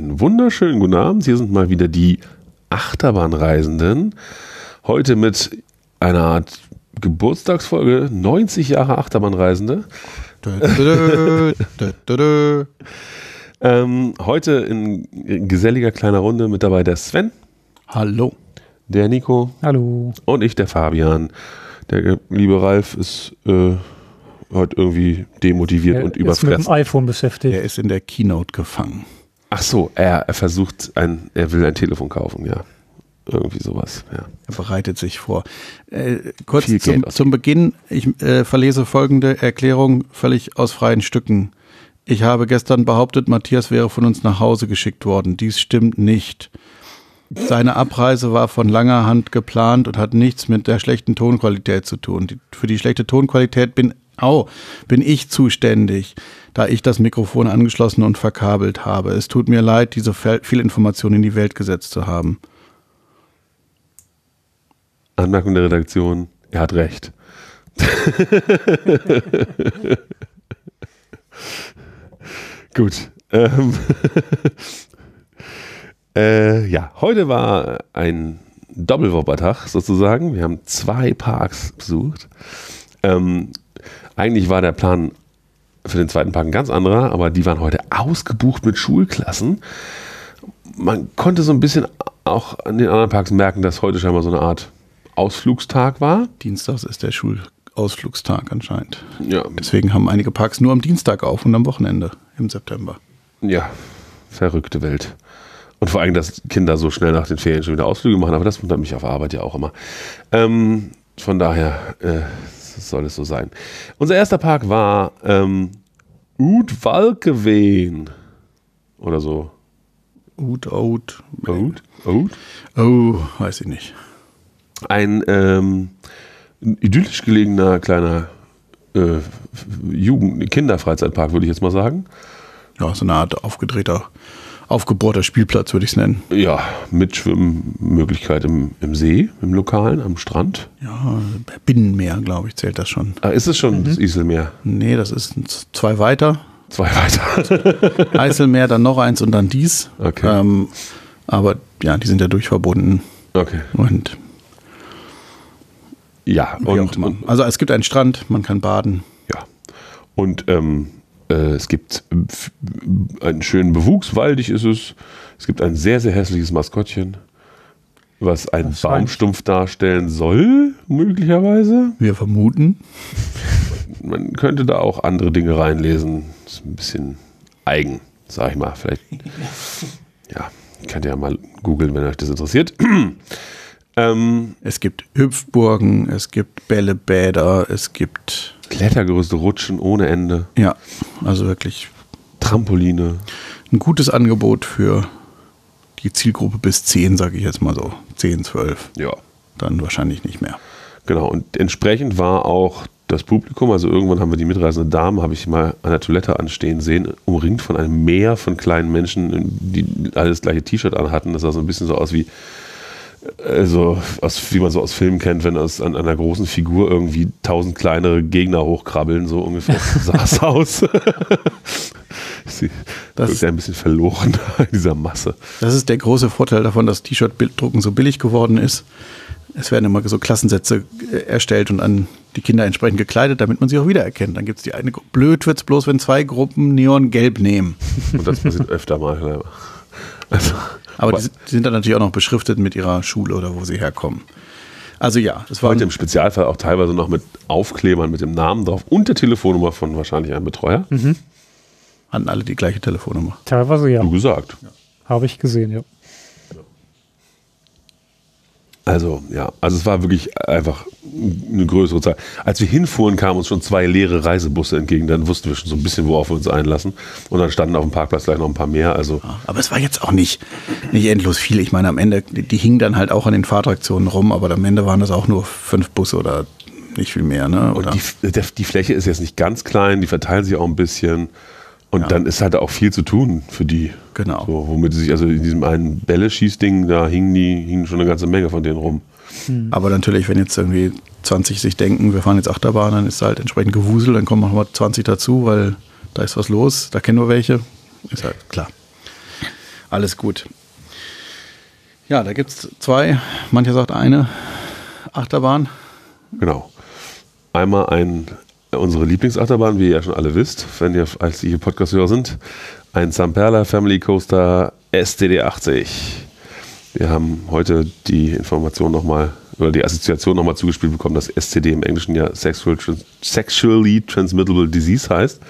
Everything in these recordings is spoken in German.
Einen wunderschönen guten Abend. Hier sind mal wieder die Achterbahnreisenden. Heute mit einer Art Geburtstagsfolge 90 Jahre Achterbahnreisende. ähm, heute in geselliger kleiner Runde mit dabei der Sven. Hallo. Der Nico. Hallo. Und ich, der Fabian. Der liebe Ralf ist äh, heute irgendwie demotiviert er und ist überfressen. mit dem iPhone beschäftigt. Er ist in der Keynote gefangen. Ach so, er, er versucht ein, er will ein Telefon kaufen, ja. Irgendwie sowas, ja. Er bereitet sich vor. Äh, kurz zum, zum Beginn, ich äh, verlese folgende Erklärung völlig aus freien Stücken. Ich habe gestern behauptet, Matthias wäre von uns nach Hause geschickt worden. Dies stimmt nicht. Seine Abreise war von langer Hand geplant und hat nichts mit der schlechten Tonqualität zu tun. Die, für die schlechte Tonqualität bin, au, bin ich zuständig, da ich das Mikrofon angeschlossen und verkabelt habe. Es tut mir leid, diese Fel- viel Information in die Welt gesetzt zu haben. Anmerkung der Redaktion, er hat recht. Gut. Ähm, äh, ja, heute war ein Doppelwoppertag sozusagen. Wir haben zwei Parks besucht. Ähm, eigentlich war der Plan für den zweiten Park ein ganz anderer, aber die waren heute ausgebucht mit Schulklassen. Man konnte so ein bisschen auch an den anderen Parks merken, dass heute scheinbar so eine Art Ausflugstag war. Dienstags ist der Schulausflugstag anscheinend. Ja, Deswegen haben einige Parks nur am Dienstag auf und am Wochenende im September. ja, verrückte Welt. Und vor allem, dass Kinder so schnell nach den Ferien schon wieder Ausflüge machen, aber das wundert mich auf Arbeit ja auch immer. Ähm, von daher äh, soll es so sein. Unser erster Park war ähm, Ud Walkeween. Oder so. Ut, Out. Ud? Ud? Oh, weiß ich nicht. Ein ähm, idyllisch gelegener kleiner äh, Jugend Kinderfreizeitpark, würde ich jetzt mal sagen. Ja, so eine Art aufgedrehter, aufgebohrter Spielplatz, würde ich es nennen. Ja, mit Schwimmmöglichkeit im, im See, im Lokalen, am Strand. Ja, Binnenmeer, glaube ich, zählt das schon. Ah, ist es schon das Iselmeer? Nee, das ist zwei weiter. Zwei weiter. Eiselmeer, dann noch eins und dann dies. Okay. Ähm, aber ja, die sind ja durchverbunden. Okay. Und, Ja, und, und also es gibt einen Strand, man kann baden. ja. Und ähm, äh, es gibt äh, einen schönen Bewuchs, waldig ist es. Es gibt ein sehr, sehr hässliches Maskottchen, was einen Das Baumstumpf darstellen soll, möglicherweise. Wir vermuten. Man könnte da auch andere Dinge reinlesen. Ist ein bisschen eigen, sag ich mal. Vielleicht, ja, könnt ihr ja mal googeln, wenn euch das interessiert. Ähm, Es gibt Hüpfburgen, es gibt Bällebäder, es gibt, Klettergerüste, Rutschen ohne Ende, ja, also wirklich Trampoline. ein gutes Angebot für die Zielgruppe bis 10, sage ich jetzt mal so. 10, 12. Ja, Dann wahrscheinlich nicht mehr. genau. Und entsprechend war auch das Publikum, also irgendwann haben wir die mitreisende Dame, habe ich mal an der Toilette anstehen sehen, umringt von einem Meer von kleinen Menschen, die alle das gleiche T-Shirt anhatten. Das sah so ein bisschen so aus wie, also aus, wie man so aus Filmen kennt, wenn aus an einer großen Figur irgendwie tausend kleinere Gegner hochkrabbeln, so ungefähr sah es aus. Sie Das- wirkt ein bisschen verloren in dieser Masse. Das ist der große Vorteil davon, dass T-Shirt-Bilddrucken so billig geworden ist. Es werden immer so Klassensätze äh, erstellt und an die Kinder entsprechend gekleidet, damit man sie auch wiedererkennt. Dann gibt es die eine Gruppe. Blöd wird es bloß, wenn zwei Gruppen Neongelb nehmen. Und das passiert öfter mal. Ja. Also, Aber die, sind- die sind dann natürlich auch noch beschriftet mit ihrer Schule oder wo sie herkommen. Also ja, es war heute im Spezialfall auch teilweise noch mit Aufklebern mit dem Namen drauf und der Telefonnummer von wahrscheinlich einem Betreuer. hatten alle die gleiche Telefonnummer. Teilweise ja. Du gesagt. Habe ich gesehen, ja. Also, ja, also es war wirklich einfach eine größere Zahl. Als wir hinfuhren, kamen uns schon zwei leere Reisebusse entgegen. Dann wussten wir schon so ein bisschen, worauf wir uns einlassen. Und dann standen auf dem Parkplatz gleich noch ein paar mehr. Also, Aber es war jetzt auch nicht, nicht endlos viel. Ich meine, am Ende, die, die hingen dann halt auch an den Fahrtraktionen rum, aber am Ende waren das auch nur fünf Busse oder nicht viel mehr. Ne? Oder? und die, die Fläche ist jetzt nicht ganz klein, die verteilen sich auch ein bisschen. Und dann ist halt auch viel zu tun für die. Genau. So, womit sie sich, also in diesem einen Bälle-Schießding, da hingen die, hingen schon eine ganze Menge von denen rum. Aber natürlich, wenn jetzt irgendwie 20 sich denken, wir fahren jetzt Achterbahn, dann ist halt entsprechend Gewusel, dann kommen noch mal 20 dazu, weil da ist was los, da kennen wir welche. Ist halt klar. Alles gut. Ja, da gibt es zwei, mancher sagt eine Achterbahn. Genau. Einmal ein, unsere Lieblingsachterbahn, wie ihr ja schon alle wisst, wenn ihr als ihr Podcast-Hörer sind, ein Zamperla Family Coaster STD 80. Wir haben heute die Information nochmal oder die Assoziation nochmal zugespielt bekommen, dass STD im Englischen ja Sexual Trans Sexually Transmittable Disease heißt.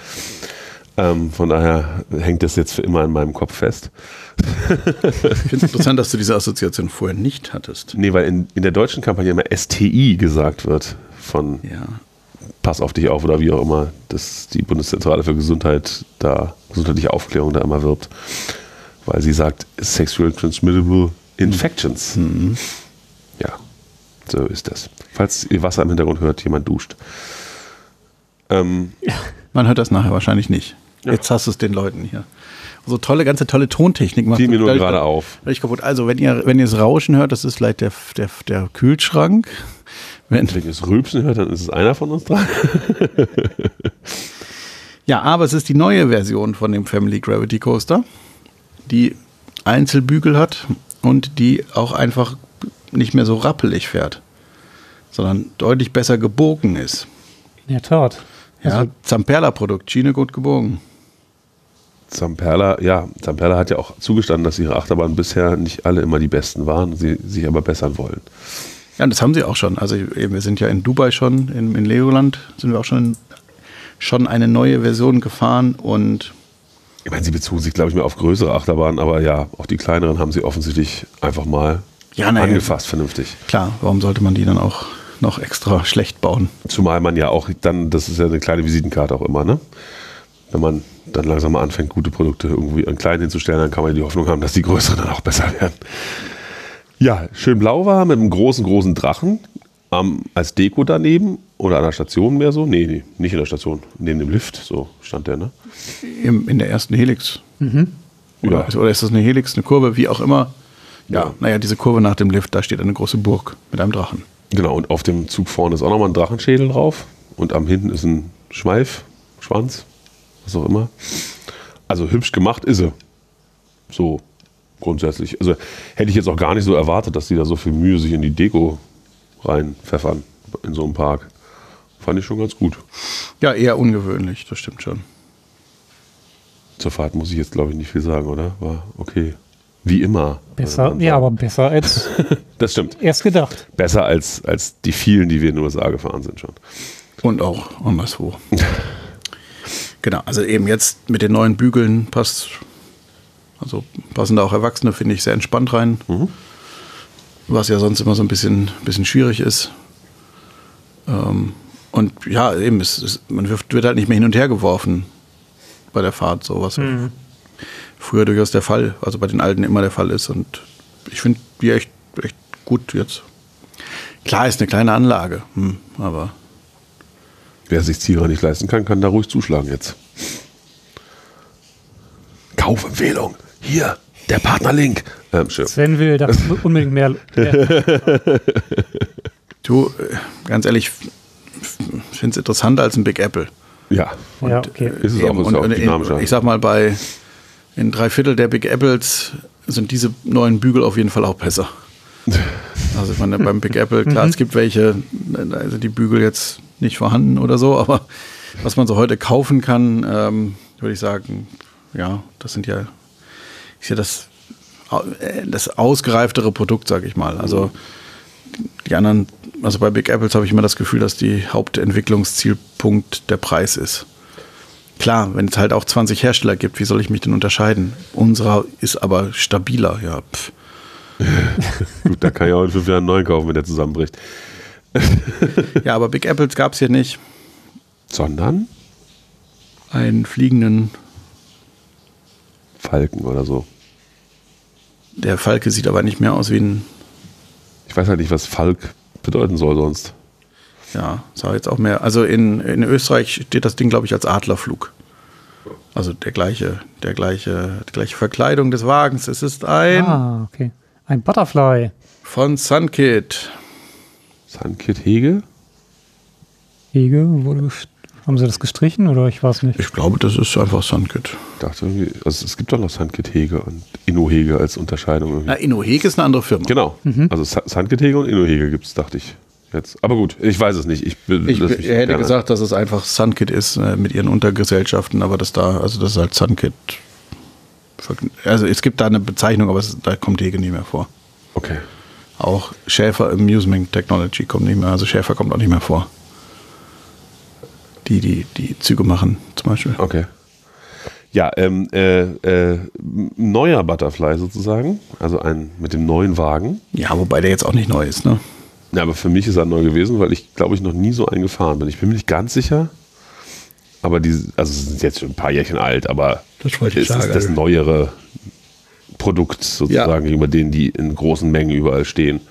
Ähm, von daher hängt das jetzt für immer in meinem Kopf fest. Ich finde es interessant, dass du diese Assoziation vorher nicht hattest. Nee, weil in, in der deutschen Kampagne immer STI gesagt wird von Ja. Pass auf dich auf oder wie auch immer, dass die Bundeszentrale für Gesundheit da, gesundheitliche Aufklärung da immer wirbt. Weil sie sagt, Sexual Transmittable Infections. Ja, so ist das. Falls ihr Wasser im Hintergrund hört, jemand duscht. Ähm, Man hört das nachher wahrscheinlich nicht. Ja. Jetzt hast du es den Leuten hier. So tolle, ganze tolle Tontechnik macht fiel mir nur gerade auf. Also, wenn ihr, wenn ihr das Rauschen hört, das ist vielleicht der, der, der Kühlschrank. Wenn, Wenn ihr es rülpsen hört, dann ist es einer von uns dran. ja, aber es ist die neue Version von dem Family Gravity Coaster, die Einzelbügel hat und die auch einfach nicht mehr so rappelig fährt, sondern deutlich besser gebogen ist. In der Tat. Ja, Also, Zamperla-Produkt, Schiene gut gebogen. Zamperla, ja, Zamperla hat ja auch zugestanden, dass ihre Achterbahnen bisher nicht alle immer die besten waren, sie sich aber bessern wollen. Ja, das haben sie auch schon. Also eben, wir sind ja in Dubai schon, in, in Legoland sind wir auch schon, schon eine neue Version gefahren und Ich meine, sie bezogen sich, glaube ich, mehr auf größere Achterbahnen, aber ja, auch die kleineren haben sie offensichtlich einfach mal Ja, ja. angefasst, vernünftig. klar, warum sollte man die dann auch noch extra schlecht bauen? Zumal man ja auch dann, das ist ja eine kleine Visitenkarte auch immer, ne? Wenn man dann langsam mal anfängt, gute Produkte irgendwie an klein hinzustellen, dann kann man die Hoffnung haben, dass die größeren dann auch besser werden. Ja, schön blau war mit einem großen, großen Drachen ähm, als Deko daneben oder an der Station mehr so. Nee, nee, nicht in der Station, neben dem Lift, so stand der, ne? Im, in der ersten Helix. Oder, Ja. oder ist das eine Helix, eine Kurve, wie auch immer? Ja, Ja. naja, diese Kurve nach dem Lift, da steht eine große Burg mit einem Drachen. Genau, und auf dem Zug vorne ist auch nochmal ein Drachenschädel drauf. Und am hinten ist ein Schweif, Schwanz, was auch immer. Also hübsch gemacht ist sie. So grundsätzlich. Also hätte ich jetzt auch gar nicht so erwartet, dass die da so viel Mühe sich in die Deko reinpfeffern in so einem Park. Fand ich schon ganz gut. Ja, eher ungewöhnlich, das stimmt schon. Zur Fahrt muss ich jetzt, glaube ich, nicht viel sagen, oder? War okay. Wie immer. besser, ja, aber besser als Das stimmt. erst gedacht. Besser als, als die vielen, die wir in den USA gefahren sind schon. Und auch anderswo. genau, also eben jetzt mit den neuen Bügeln passt, also passen da auch Erwachsene, finde ich, sehr entspannt rein. Was ja sonst immer so ein bisschen, bisschen schwierig ist. Ähm, und ja, eben, es, es, man wirft, wird halt nicht mehr hin und her geworfen bei der Fahrt, so was früher durchaus der Fall, also bei den Alten immer der Fall ist. Und ich finde die echt, echt gut jetzt. Klar ist eine kleine Anlage, hm, aber Wer sich Zierer nicht leisten kann, kann da ruhig zuschlagen jetzt. Kaufempfehlung. Hier, der Partnerlink. Ähm. Sven will da unbedingt mehr. mehr. Du, äh, ganz ehrlich, finde es interessanter als ein Big Apple. Ja, ja, okay. ist es auch, ist und, auch und dynamischer. in, ich sag mal, bei in drei Viertel der Big Apples sind diese neuen Bügel auf jeden Fall auch besser. Also ich meine, beim Big Apple, klar, es gibt welche, da sind die Bügel jetzt nicht vorhanden oder so, aber was man so heute kaufen kann, ähm, würde ich sagen, ja, das sind ja, ist ja das, äh, das ausgereiftere Produkt, sage ich mal. Also die anderen, also bei Big Apples habe ich immer das Gefühl, dass die Hauptentwicklungszielpunkt der Preis ist. Klar, wenn es halt auch 20 Hersteller gibt, wie soll ich mich denn unterscheiden? Unserer ist aber stabiler, ja. Pff. Gut, da kann ich auch in fünf Jahren einen neuen kaufen, wenn der zusammenbricht. Ja, aber Big Apples gab es hier nicht. Sondern Einen fliegenden, Falken oder so. Der Falke sieht aber nicht mehr aus wie ein, Ich weiß halt nicht, was Falk bedeuten soll sonst. ja, sah jetzt auch mehr. Also in, in Österreich steht das Ding, glaube ich, als Adlerflug. Also der gleiche, der gleiche, die gleiche Verkleidung des Wagens. Es ist ein Ah, okay. Ein Butterfly. von Sunkit. Sunkit Hege? Hege wurde Haben sie das gestrichen oder ich weiß nicht? Ich glaube, das ist einfach Sunkit. Ich dachte irgendwie, also es gibt doch noch Sandkit Hege und Inno-Hege als Unterscheidung. Irgendwie. Na, Innohege ist eine andere Firma. Genau. Also Sa- Sandkit Hege und Inno-Hege gibt es, dachte ich. Jetzt. Aber gut, ich weiß es nicht. Ich, ich hätte gerne- gesagt, dass es einfach Sunkit ist äh, mit ihren Untergesellschaften, aber das da, also das ist halt Sunkit. Also es gibt da eine Bezeichnung, aber es, da kommt Hege nicht mehr vor. Okay. Auch Schäfer Amusement Technology kommt nicht mehr, also Schäfer kommt auch nicht mehr vor. Die, die, die Züge machen, zum Beispiel. Okay. Ja, ähm, äh, äh, neuer Butterfly sozusagen, also ein mit dem neuen Wagen. Ja, wobei der jetzt auch nicht neu ist, ne? Ja, aber für mich ist er neu gewesen, weil ich glaube ich noch nie so einen gefahren bin. Ich bin mir nicht ganz sicher, aber die, also es sind jetzt schon ein paar Jährchen alt, aber Das wollte ich ist sagen. das neuere Produkt sozusagen Ja. gegenüber denen, die in großen Mengen überall stehen.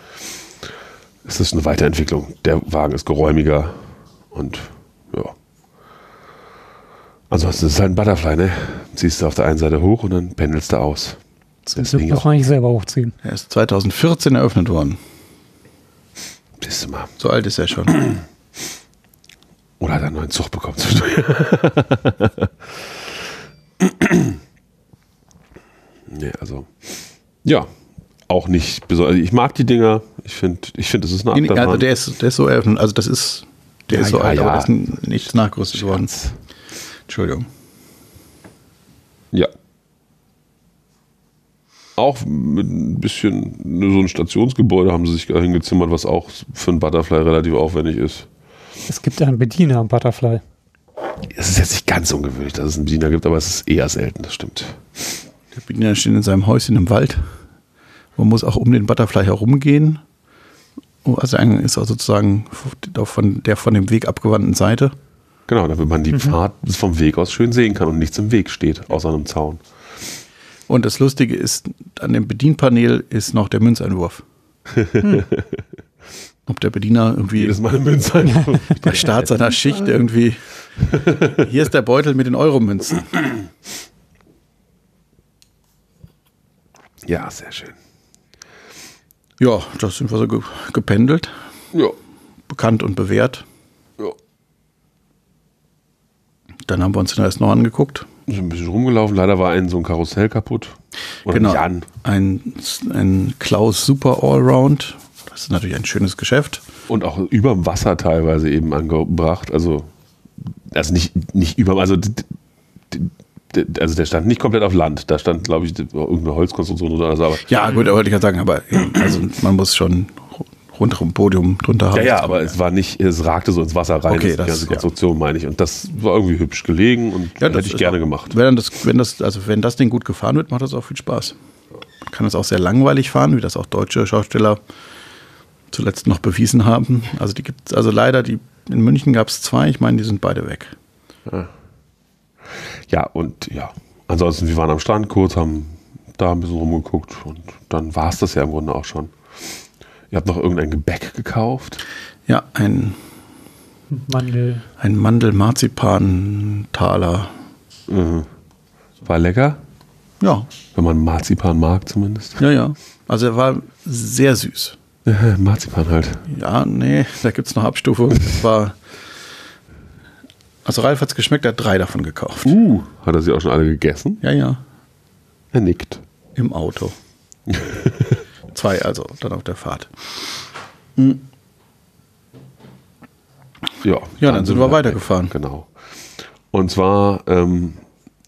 Es ist eine Weiterentwicklung. Der Wagen ist geräumiger und. Ansonsten ist es halt ein Butterfly, ne? Ziehst du auf der einen Seite hoch und dann pendelst du aus. Zum Glück muss man nicht selber hochziehen. Er ist 2014 eröffnet worden. siehst du mal. So alt ist er schon. Oder hat er einen neuen Zug bekommen nee, also. Ja, auch nicht besonders. Ich mag die Dinger. Ich finde, ich find, das ist eine Achterbahn. also der ist, der ist so eröffnet, also das ist, der Ja, ist so ja, alt, ja. aber das ist nichts nachgerüstet worden. Entschuldigung. Ja. Auch mit ein bisschen so ein Stationsgebäude haben sie sich da hingezimmert, was auch für ein Butterfly relativ aufwendig ist. Es gibt ja einen Bediener am Butterfly. Es ist jetzt nicht ganz ungewöhnlich, dass es einen Bediener gibt, aber es ist eher selten, das stimmt. Der Bediener steht in seinem Häuschen im Wald. Man muss auch um den Butterfly herumgehen. Also er ist auch sozusagen von der von dem Weg abgewandten Seite. Genau, damit man die Fahrt vom Weg aus schön sehen kann und nichts im Weg steht, außer einem Zaun. Und das Lustige ist, an dem Bedienpanel ist noch der Münzeinwurf. Ob der Bediener irgendwie Jedes Mal eine Münze. einfach. bei Start seiner Schicht irgendwie. Hier ist der Beutel mit den Euromünzen. ja, sehr schön. Ja, das sind wir so ge gependelt. Ja. Bekannt und bewährt. ja. Dann haben wir uns den Rest noch angeguckt. Sind ein bisschen rumgelaufen. Leider war ein so ein Karussell kaputt. Oder genau. Ein, ein Klaus Super Allround. Das ist natürlich ein schönes Geschäft. Und auch über dem Wasser teilweise eben angebracht. Also, also nicht, nicht über, also, also der stand nicht komplett auf Land. Da stand, glaube ich, irgendeine Holzkonstruktion oder so. Aber, Ja, gut, aber wollte ich gerade sagen, aber also man muss schon rundherum Podium drunter haben. ja, ja, aber es war nicht, es ragte so ins Wasser rein. Okay, die das- ganze ja. Konstruktion meine ich. Und das war irgendwie hübsch gelegen und Ja, hätte ich gerne auch- gemacht. Wenn das, wenn das, also wenn das Ding gut gefahren wird, macht das auch viel Spaß. Man kann es auch sehr langweilig fahren, wie das auch deutsche Schausteller zuletzt noch bewiesen haben. Also die gibt also leider, die in München gab es zwei, ich meine, die sind beide weg. Ja, und ja. Ansonsten, wir waren am Strand kurz, haben da ein bisschen rumgeguckt und dann war es das ja im Grunde auch schon. Ihr habt noch irgendein Gebäck gekauft. Ja, ein, Mandel. ein Mandel-Marzipan-Taler. Mhm. War lecker, Ja, wenn man Marzipan mag zumindest. ja, ja. Also er war sehr süß. Marzipan halt. Ja, nee, da gibt es noch Abstufungen. Das war. Also Ralf hat es geschmeckt, er hat drei davon gekauft. Uh, hat er sie auch schon alle gegessen? Ja, ja. Er nickt. Im Auto. Zwei, also dann auf der Fahrt. Ja, Ja, dann sind wir weitergefahren. Genau. Und zwar ähm,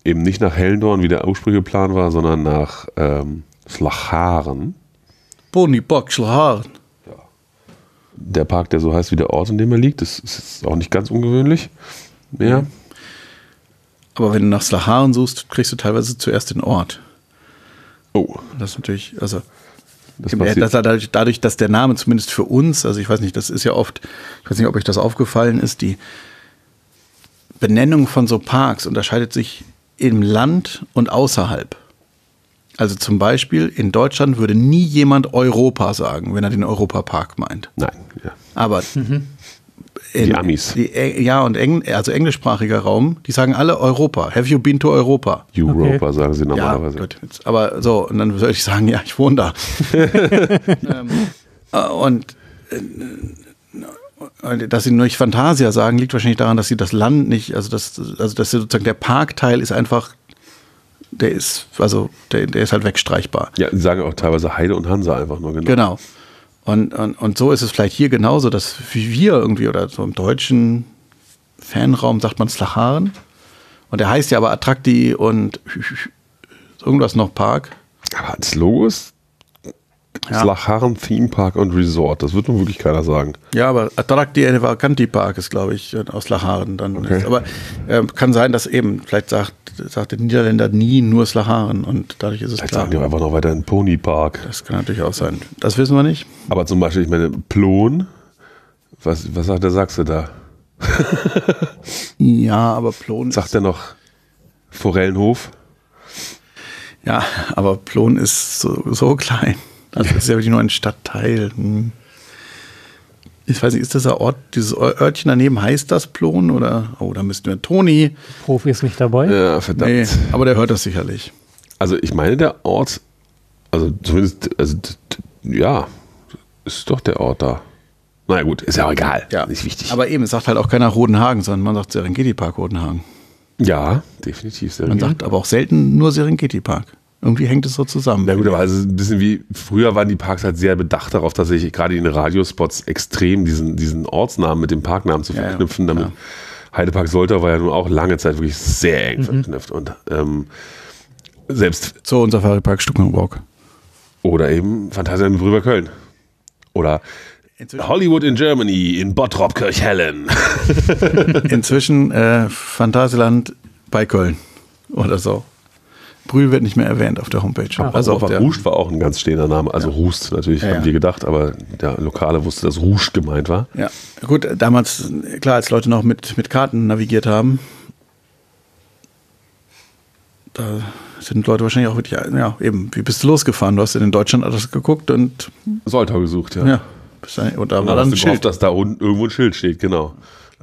eben nicht nach Hellendorn, wie der ursprüngliche Plan war, sondern nach ähm, Slacharen. Boni Bockschlaharen. Der Park, der so heißt wie der Ort, in dem er liegt. Das ist auch nicht ganz ungewöhnlich mehr. Aber wenn du nach Slaharen suchst, kriegst du teilweise zuerst den Ort. Oh, Das ist natürlich, also das passiert. das, dadurch, dadurch, dass der Name zumindest für uns, also ich weiß nicht, das ist ja oft, ich weiß nicht, ob euch das aufgefallen ist, die Benennung von so Parks unterscheidet sich im Land und außerhalb. Also zum Beispiel in Deutschland würde nie jemand Europa sagen, wenn er den Europapark meint. Nein, ja. Aber Die in- Amis. Die, ja, und Eng, also englischsprachiger Raum, die sagen alle Europa. Have you been to Europa? Europa sagen sie normalerweise. Ja, gut. Jetzt, aber so, und dann würde ich sagen, ja, ich wohne da. ähm, äh, und, äh, dass sie nur nicht Fantasia sagen, liegt wahrscheinlich daran, dass sie das Land nicht, also das, also dass sie sozusagen der Parkteil ist einfach, der ist, also der, der ist halt wegstreichbar. Ja, die sagen auch teilweise Heide und Hansa einfach nur genau. Genau. Und, und, und so ist es vielleicht hier genauso, dass wir irgendwie oder so im deutschen Fanraum sagt man Slacharen. Und der heißt ja aber Attrakti und irgendwas noch Park. Aber als Logo ist Ja. Slacharen Theme Park und Resort. Das wird nun wirklich keiner sagen. Ja, aber Attrakti Vacanti Park ist, glaube ich, aus Lacharen dann. Okay. Aber ähm, kann sein, dass eben, vielleicht sagt, sagt der Niederländer nie nur Slacharen und dadurch ist es Vielleicht klar. sagen die einfach noch weiter in Pony Park. Das kann natürlich auch sein. Das wissen wir nicht. Aber zum Beispiel, ich meine, Plon, was, was sagt der Sachse da? Ja, aber Plon ist, Sagt er noch Forellenhof? ja, aber Plon ist so, so klein. Also das ist ja wirklich nur ein Stadtteil. Hm. Ich weiß nicht, ist das ein Ort, dieses Örtchen daneben heißt das Plon oder? Oh, da müssten wir Toni. Profi ist nicht dabei. Ja, verdammt. Nee, aber der hört das sicherlich. Also ich meine, der Ort, also zumindest, also ja, ist doch der Ort da. Naja gut, ist ja auch egal. Nicht wichtig. Aber eben, es sagt halt auch keiner Rodenhagen, sondern man sagt Serengeti Park Rodenhagen. ja, definitiv. Sehr Man sagt aber auch selten nur Serengeti Park. Irgendwie hängt es so zusammen. Na gut, aber also ein bisschen wie früher waren die Parks halt sehr bedacht darauf, tatsächlich gerade in den Radiospots extrem diesen, diesen Ortsnamen mit dem Parknamen zu Ja, ja, verknüpfen. damit. Heidepark Soltau war ja nun auch lange Zeit wirklich sehr eng Mhm. verknüpft. Und selbst So, unser Ferienpark Stuckenburg. oder eben Phantasialand Brüber Köln. Oder Hollywood in Germany in Bottrop Kirchhellen. Inzwischen äh, Phantasialand bei Köln oder so. Brühl wird nicht mehr erwähnt auf der Homepage. Ah, also der, Rust war auch ein ganz stehender Name. Also Rust natürlich, Ja, haben ja. wir gedacht, aber der Lokale wusste, dass Rust gemeint war. ja, gut, damals, klar, als Leute noch mit, mit Karten navigiert haben, da sind Leute wahrscheinlich auch wirklich, ja, eben, wie bist du losgefahren? Du hast in Deutschland alles geguckt und Soltau gesucht, ja. ja, dann, und da Und war dann ein hast du gehofft, Schild. dass da unten irgendwo ein Schild steht, genau.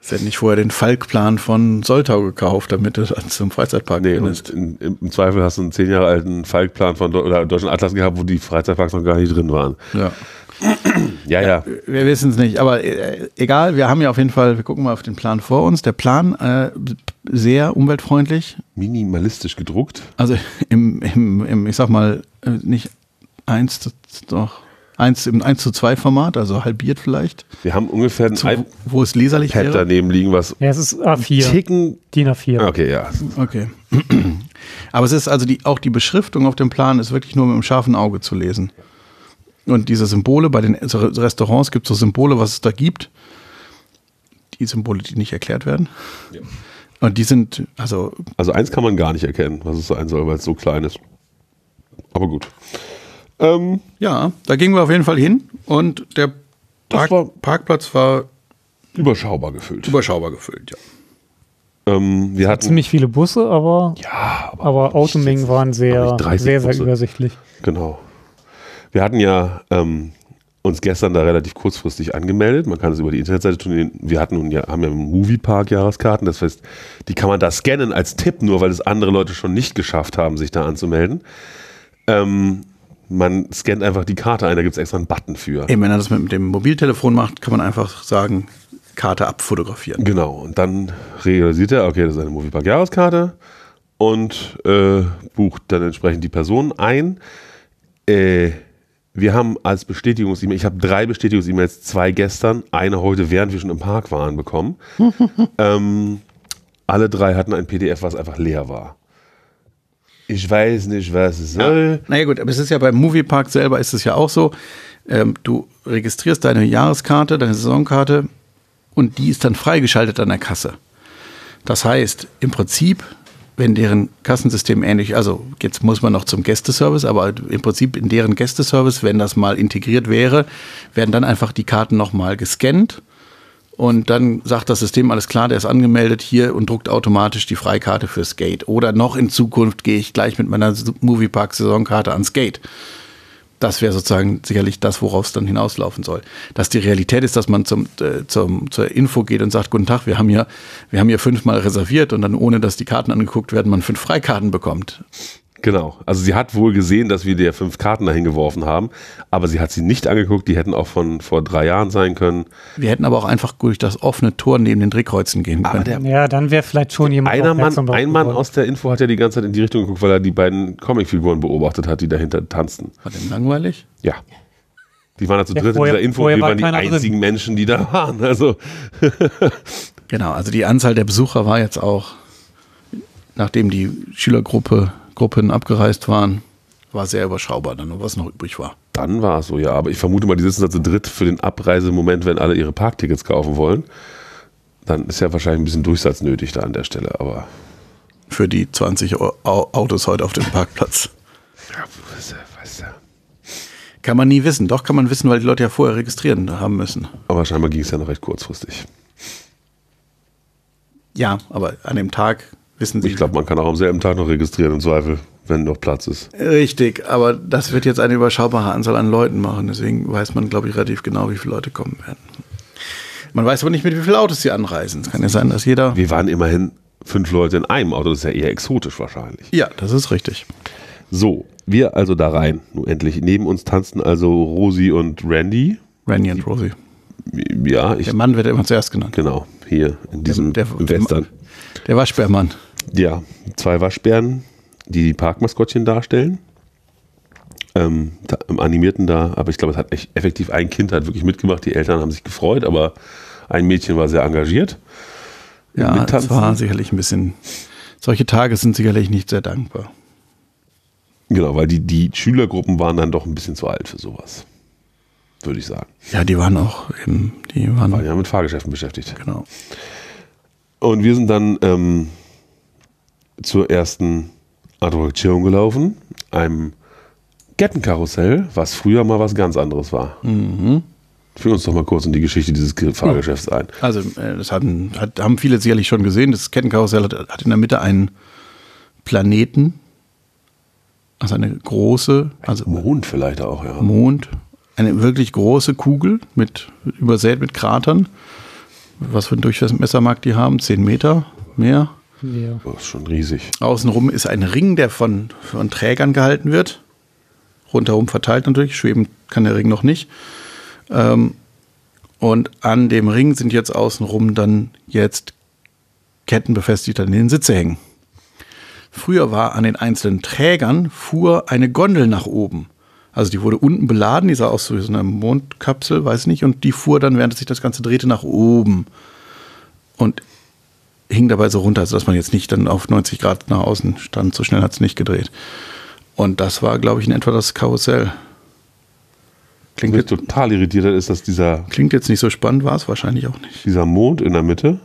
Sie hätten nicht vorher den Falkplan von Soltau gekauft, damit du dann zum Freizeitpark Nee, findest. in, im Zweifel hast du einen zehn Jahre alten Falkplan von oder Deutschen Atlas gehabt, wo die Freizeitparks noch gar nicht drin waren. Ja. Ja, ja. Wir wissen es nicht, aber äh, egal, wir haben ja auf jeden Fall, wir gucken mal auf den Plan vor uns. Der Plan äh, sehr umweltfreundlich, Minimalistisch gedruckt. also im, im, im ich sag mal, äh, nicht eins doch, eins im 1 zu 2 Format, also halbiert vielleicht, Wir haben ungefähr ein zu, wo es leserlich wäre. daneben liegen, was Ja, es ist A4. Ticken. DIN A4. Okay, ja. Okay. Aber es ist also die, auch die Beschriftung auf dem Plan ist wirklich nur mit einem scharfen Auge zu lesen. Und diese Symbole bei den Restaurants gibt es so Symbole, was es da gibt. Die Symbole, die nicht erklärt werden. Und die sind, also Also eins kann man gar nicht erkennen, was es sein soll, weil es so klein ist. Aber gut. Ähm, ja, da gingen wir auf jeden Fall hin und der Park, war- Parkplatz war überschaubar gefüllt. überschaubar gefüllt. Ja. Ähm, wir hatten Ziemlich viele Busse, aber, ja, aber, aber Automengen waren sehr, nicht 30 sehr, sehr Busse. übersichtlich. Genau. Wir hatten ja ähm, uns gestern da relativ kurzfristig angemeldet. Man kann es über die Internetseite tun. Wir hatten nun ja, haben ja einen Moviepark-Jahreskarten. Das heißt, die kann man da scannen als Tipp, nur weil es andere Leute schon nicht geschafft haben, sich da anzumelden. Ähm, man scannt einfach die Karte ein, da gibt es extra einen Button für. Eben, wenn er das mit dem Mobiltelefon macht, kann man einfach sagen, Karte abfotografieren. Genau, und dann realisiert er, okay, das ist eine Moviepark-Jahreskarte und äh, bucht dann entsprechend die Person ein. Äh, wir haben als Bestätigungs-E-Mail, ich habe drei Bestätigungs-E-Mails, zwei gestern, eine heute, während wir schon im Park waren, bekommen. ähm, alle drei hatten ein PDF, was einfach leer war. Ich weiß nicht, was es soll. Naja gut, aber es ist ja beim Moviepark selber ist es ja auch so, ähm, du registrierst deine Jahreskarte, deine Saisonkarte und die ist dann freigeschaltet an der Kasse. Das heißt, im Prinzip, wenn deren Kassensystem ähnlich, also jetzt muss man noch zum Gästeservice, aber im Prinzip in deren Gästeservice, wenn das mal integriert wäre, werden dann einfach die Karten nochmal gescannt und dann sagt das System, alles klar, der ist angemeldet hier und druckt automatisch die Freikarte fürs Gate. Oder noch in Zukunft gehe ich gleich mit meiner Moviepark-Saisonkarte ans Gate. Das wäre sozusagen sicherlich das, worauf es dann hinauslaufen soll. Dass die Realität ist, dass man zum, äh, zum, zur Info geht und sagt, guten Tag, wir haben hier, wir haben hier fünfmal reserviert und dann, ohne dass die Karten angeguckt werden, man fünf Freikarten bekommt. Genau. Also sie hat wohl gesehen, dass wir dir fünf Karten dahin geworfen haben, aber sie hat sie nicht angeguckt. Die hätten auch von vor drei Jahren sein können. Wir hätten aber auch einfach durch das offene Tor neben den Drehkreuzen gehen Aber können. der Ja, dann wäre vielleicht schon jemand einer Mann, ein Mann aus der Info hat ja die ganze Zeit in die Richtung geguckt, weil er die beiden Comicfiguren beobachtet hat, die dahinter tanzten. War denn langweilig? Ja. Die waren ja zu Ja, dritt vorher- in dieser Info. vorher Wir war waren die keiner drin. einzigen Menschen, die da waren. Also Genau, also die Anzahl der Besucher war jetzt auch, nachdem die Schülergruppe Gruppen abgereist waren, war sehr überschaubar, dann was noch übrig war. dann war es so, ja. Aber ich vermute mal, die sitzen da zu dritt für den Abreisemoment, wenn alle ihre Parktickets kaufen wollen. Dann ist ja wahrscheinlich ein bisschen Durchsatz nötig da an der Stelle. Aber Für die 20 Au- Au- Autos heute auf dem Parkplatz. ja, weißt du, weißt du. Kann man nie wissen. Doch kann man wissen, weil die Leute ja vorher registrieren haben müssen. Aber scheinbar ging es ja noch recht kurzfristig. Ja, aber an dem Tag wissen sie. Ich glaube, man kann auch am selben Tag noch registrieren, im Zweifel, wenn noch Platz ist. Richtig, aber das wird jetzt eine überschaubare Anzahl an Leuten machen. Deswegen weiß man, glaube ich, relativ genau, wie viele Leute kommen werden. Man weiß aber nicht, mit wie vielen Autos sie anreisen. Es kann ja sein, dass jeder. Wir waren immerhin fünf Leute in einem Auto, das ist ja eher exotisch wahrscheinlich. Ja, das ist richtig. So, wir also da rein, nun endlich. Neben uns tanzten also Rosi und Randy. Randy und Rosie. Ja, ich, Der Mann wird ja immer zuerst genannt. genau, hier in diesem der- der- Western. Der Waschbärmann. Ja, zwei Waschbären, die die Parkmaskottchen darstellen. Ähm, da, Im Animierten da, aber ich glaube, es hat echt effektiv ein Kind hat wirklich mitgemacht. Die Eltern haben sich gefreut, aber ein Mädchen war sehr engagiert. Ja, das war sicherlich ein bisschen. Solche Tage sind sicherlich nicht sehr dankbar. Genau, weil die, die Schülergruppen waren dann doch ein bisschen zu alt für sowas. Würde ich sagen. Ja, die waren auch eben, die waren, Waren ja mit Fahrgeschäften beschäftigt. genau. Und wir sind dann ähm, zur ersten Attraktion gelaufen, einem Kettenkarussell, was früher mal was ganz anderes war. Führ uns doch mal kurz in die Geschichte dieses Ge- Fahrgeschäfts ein. Also, äh, das hatten, hat, haben viele sicherlich schon gesehen. Das Kettenkarussell hat, hat in der Mitte einen Planeten, also eine große, also Mond vielleicht auch, ja. Mond, eine wirklich große Kugel mit übersät mit Kratern. Was für ein Durchmesser mag die haben? Zehn Meter mehr. Ja. Das ist schon riesig. Außenrum ist ein Ring, der von, von Trägern gehalten wird. Rundherum verteilt natürlich. Schweben kann der Ring noch nicht. Ähm, und an dem Ring sind jetzt außenrum dann jetzt Ketten befestigt, die an den Sitze hängen. Früher war an den einzelnen Trägern fuhr eine Gondel nach oben. Also die wurde unten beladen, die sah aus wie so eine Mondkapsel, weiß nicht, und die fuhr dann, während sich das Ganze drehte, nach oben. Und hing dabei so runter, also dass man jetzt nicht dann auf 90 Grad nach außen stand. So schnell hat es nicht gedreht. Und das war, glaube ich, in etwa das Karussell. Was Klingt, mich jetzt, total irritiert hat, ist, dass dieser, klingt jetzt nicht so spannend, war es wahrscheinlich auch nicht. dieser Mond in der Mitte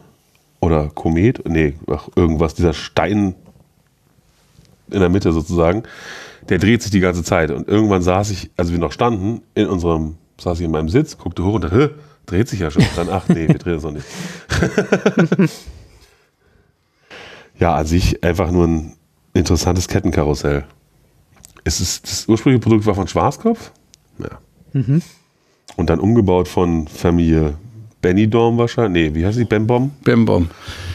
oder Komet, nee, ach, irgendwas, dieser Stein in der Mitte sozusagen, der dreht sich die ganze Zeit. Und irgendwann saß ich, als wir noch standen, in unserem, saß ich in meinem Sitz, guckte hoch und dachte, Hä, dreht sich ja schon. Und dann, ach nee, wir drehen es noch nicht. ja, an sich einfach nur ein interessantes Kettenkarussell. Es ist, das ursprüngliche Produkt war von Schwarzkopf. Ja. Und dann umgebaut von Familie Benidorm wahrscheinlich. Nee, wie heißt die? Bembom? Bembom.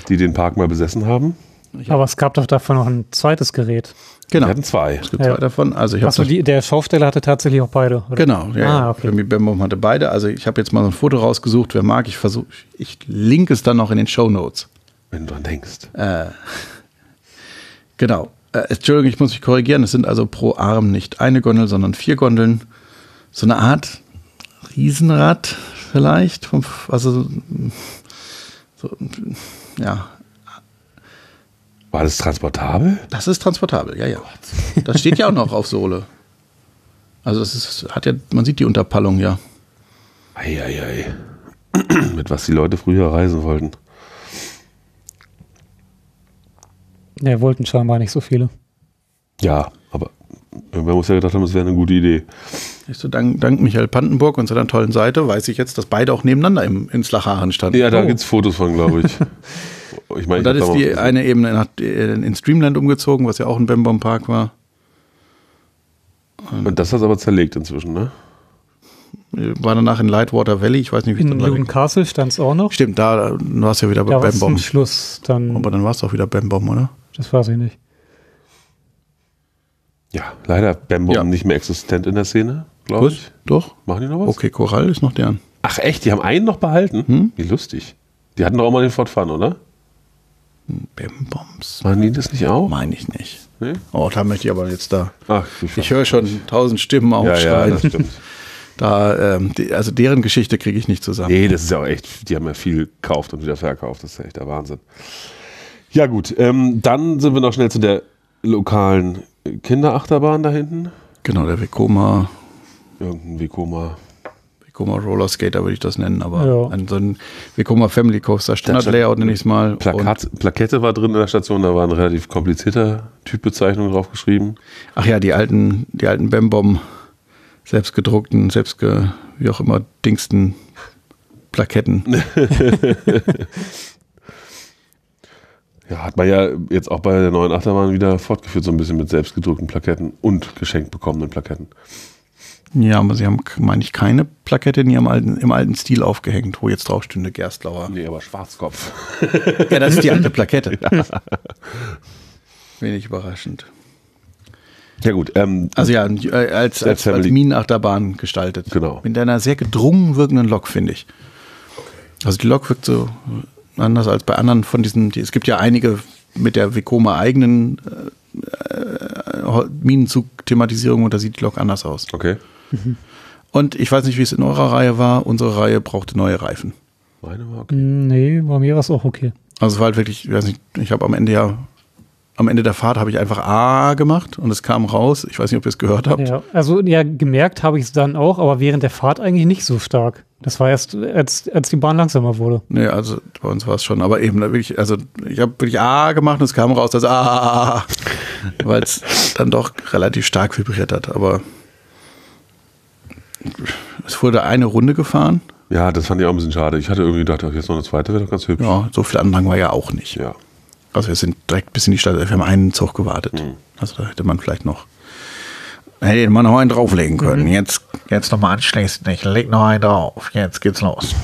Die den Park mal besessen haben. Aber es gab doch davon noch ein zweites Gerät. Genau. Wir hatten zwei. Es gibt Ja. zwei davon. Also ich habe Achso, die- der Schausteller hatte tatsächlich auch beide. Oder? Genau, ja. Ah, ja. okay. Bembom hatte beide. Also ich habe jetzt mal so ein Foto rausgesucht. Wer mag, ich versuche, ich link es dann noch in den Show Notes. Wenn du dran denkst. Genau. Äh, Entschuldigung, ich muss mich korrigieren. Es sind also pro Arm nicht eine Gondel, sondern vier Gondeln. So eine Art Riesenrad vielleicht. Also so, ja, War das transportabel? das ist transportabel. Ja, ja. Das steht ja auch noch auf Sohle. Also es ist, hat ja, man sieht die Unterpallung ja. Eieiei. Mit was die Leute früher reisen wollten. Ja, wollten scheinbar nicht so viele. Ja, aber irgendwer muss ja gedacht haben, es wäre eine gute Idee. Ich so, dank, dank Michael Pantenburg und seiner tollen Seite weiß ich jetzt, dass beide auch nebeneinander im, in Slacharen standen. Ja, da Oh. gibt es Fotos von, glaube ich. Ich meine, Und dann ich ist die eine eben nach, in Streamland umgezogen, was ja auch ein Bembom Park war. Und das hat aber zerlegt inzwischen, ne? War danach in Lightwater Valley, ich weiß nicht, wie es In dann Newton Castle stand es auch noch. Stimmt, da da war es ja wieder bei Da Bembom. zum Schluss dann. Aber dann war es auch wieder Bembom, oder? Das weiß ich nicht. Ja, leider Bambom Ja. nicht mehr existent in der Szene, glaube Gut, ich. doch. Machen die noch was? Okay, Korall ist noch deren. Ach echt, die haben einen noch behalten? Hm? Wie lustig. Die hatten doch auch mal den Ford Fun, oder? Bam-Bombs. Machen die das nicht auch? Meine ich nicht. Nee? Oh, da möchte ich aber jetzt da. Ach, Ich höre schon tausend Stimmen ja, ja, aufschreien. das stimmt. da, ähm, die, also deren Geschichte kriege ich nicht zusammen. Nee, das ist ja auch echt, die haben ja viel gekauft und wieder verkauft. Das ist ja echt der Wahnsinn. Ja, gut. Ähm, dann sind wir noch schnell zu der lokalen Kinderachterbahn da hinten. Genau, der Vekoma, Irgendein Vekoma. Vekoma Roller Skater würde ich das nennen, aber Ja. ein, so ein Vekoma Family Coaster Standard stand- Layout nenne ich es mal. Plakat, Plakette war drin in der Station, da war eine relativ komplizierter Typbezeichnung drauf geschrieben. ach ja, die alten, die alten Bembom, selbstgedruckten, selbstge, wie auch immer, Dingsten Plaketten. Ja, hat man ja jetzt auch bei der neuen Achterbahn wieder fortgeführt, so ein bisschen mit selbstgedruckten Plaketten und geschenkt bekommenen Plaketten. Ja, aber sie haben, meine ich, keine Plakette in ihrem alten, im alten Stil aufgehängt, wo jetzt drauf stünde Gerstlauer. Nee, aber Schwarzkopf. Ja, das ist die alte Plakette. Wenig überraschend. Ja gut, ähm, Also ja, als, als, als. Minenachterbahn gestaltet. Genau. Mit einer sehr gedrungen wirkenden Lok, finde ich. Also die Lok wirkt so anders als bei anderen von diesen, die, es gibt ja einige mit der Vekoma eigenen äh, äh, Minenzug-Thematisierung und da sieht die Lok anders aus. okay. Und ich weiß nicht, wie es in eurer Reihe war, unsere Reihe brauchte neue Reifen. Meine war okay. Hm, Nee, bei mir war es auch okay. Also es war halt wirklich, ich weiß nicht, ich habe am Ende ja, am Ende der Fahrt habe ich einfach A gemacht und es kam raus. Ich weiß nicht, ob ihr es gehört habt. Ja, also ja, gemerkt habe ich es dann auch, aber während der Fahrt eigentlich nicht so stark. Das war erst, als, als die Bahn langsamer wurde. Nee, also bei uns war es schon, aber eben da wirklich, also ich habe wirklich A gemacht und es kam raus, das A, weil es dann doch relativ stark vibriert hat. Aber es wurde eine Runde gefahren. Ja, das fand ich auch ein bisschen schade. Ich hatte irgendwie gedacht, ach, jetzt noch eine zweite wäre doch ganz hübsch. Ja, so viel Andrang war ja auch nicht. Ja. Also wir sind direkt bis in die Stadt, wir haben einen Zug gewartet. Also da hätte man vielleicht noch, hätte man noch einen drauflegen können. Jetzt, jetzt nochmal anschließend, ich leg noch einen drauf. Jetzt geht's los.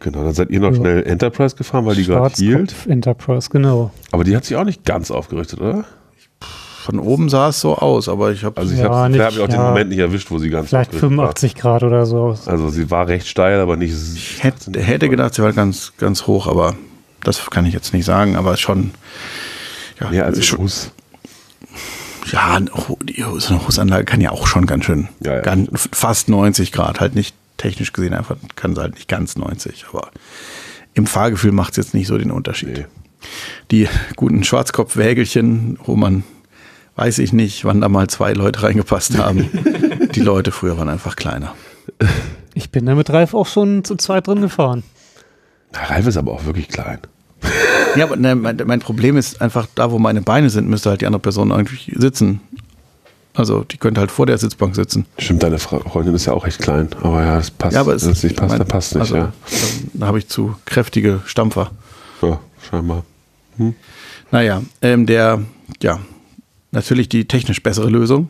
Genau, dann seid ihr noch Ja. schnell Enterprise gefahren, weil die gerade hielt. Enterprise, genau. Aber die hat sich auch nicht ganz aufgerichtet, oder? Von oben sah es so aus, aber ich habe Also ich Ja, habe nicht- hab ich auch den ja. Moment nicht erwischt, wo sie ganz Vielleicht aufgerichtet 85 Grad oder so. war. Also sie war recht steil, aber nicht. Ich hätte, hätte gedacht, sie war ganz, ganz hoch, aber das kann ich jetzt nicht sagen, aber schon. Ja, Mehr als schon, Bus. ja so eine Hussanlage kann ja auch schon ganz schön. Ja, ja. Ganz, fast 90 Grad, halt nicht technisch gesehen, einfach kann sie halt nicht ganz 90, aber im Fahrgefühl macht es jetzt nicht so den Unterschied. Nee. Die guten Schwarzkopfwägelchen, wo man, weiß ich nicht, wann da mal zwei Leute reingepasst haben. die Leute früher waren einfach kleiner. Ich bin da mit Ralf auch schon zu zweit drin gefahren. Na, Ralf ist aber auch wirklich klein. Ja, aber ne, mein, mein Problem ist einfach, da wo meine Beine sind, müsste halt die andere Person irgendwie sitzen. Also die könnte halt vor der Sitzbank sitzen. Stimmt, deine Freundin ist ja auch recht klein. Aber ja, das passt. Ja, aber es Wenn es nicht passt, mein- dann passt nicht, also, ja. dann- Da habe ich zu kräftige Stampfer. ja. Scheinbar. Naja, ähm, der, ja, natürlich die technisch bessere Lösung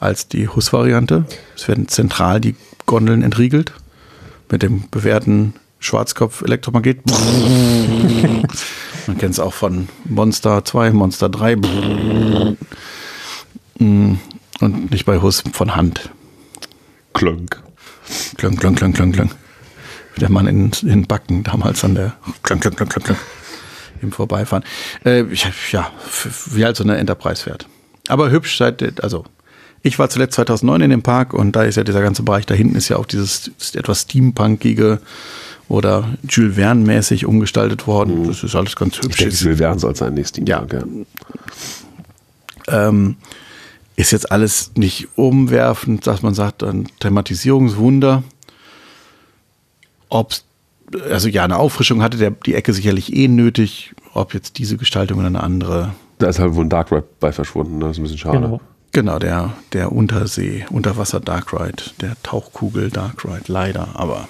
als die Hus-Variante. Es werden zentral die Gondeln entriegelt mit dem bewährten Schwarzkopf-Elektromagnet. Man kennt es auch von Monster 2, Monster 3. Mm, Und nicht bei Hus von Hand. Klönk. Klöng, klöng, klöng, klöng. Wie der Mann in, in Backen damals an der klöng, klöng, klöng, klöng, klöng, im Vorbeifahren. Äh, ja, wie halt so eine Enterprise fährt. Aber hübsch seit, also ich war zuletzt 2009 in dem Park und da ist ja dieser ganze Bereich da hinten ist ja auch dieses etwas steampunkige oder Jules Verne-mäßig umgestaltet worden. Das ist alles ganz Ich hübsch. denke, Ist- Jules Verne soll sein nächstes Ja. ja. ähm, ist jetzt alles nicht umwerfend, dass man sagt, ein Thematisierungswunder. Ob's, also ja, eine Auffrischung hatte der, die Ecke sicherlich eh nötig. Ob jetzt diese Gestaltung oder eine andere. Da ist halt wohl ein Dark Ride bei verschwunden. ne? Das ist ein bisschen schade. Genau. Genau, der, der Untersee, Unterwasser Dark Ride, der Tauchkugel Dark Ride, leider, aber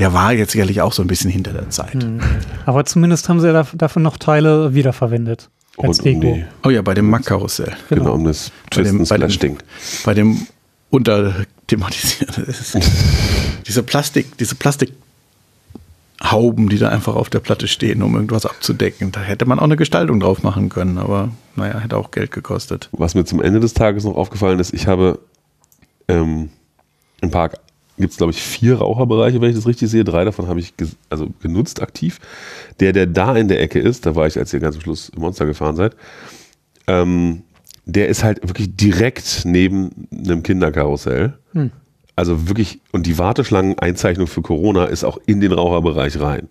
der war jetzt sicherlich auch so ein bisschen hinter der Zeit. Mhm. Aber zumindest haben sie ja daf- dafür noch Teile wiederverwendet. Als Und um Deko. die, Oh ja, bei dem Mack-Karussell. genau. um das Bei dem- bei dem- bei dem unterthematisiert ist. diese Plastik, diese Plastik Hauben, die da einfach auf der Platte stehen, um irgendwas abzudecken. Da hätte man auch eine Gestaltung drauf machen können, aber naja, hätte auch Geld gekostet. Was mir zum Ende des Tages noch aufgefallen ist, ich habe ähm, im Park gibt es, glaube ich, vier Raucherbereiche, wenn ich das richtig sehe. Drei davon habe ich also genutzt aktiv. Der, der da in der Ecke ist, da war ich, als ihr ganz am Schluss im Monster gefahren seid, ähm, der ist halt wirklich direkt neben einem Kinderkarussell. Hm. Also wirklich, und die Warteschlangen-Einzeichnung für Corona ist auch in den Raucherbereich rein.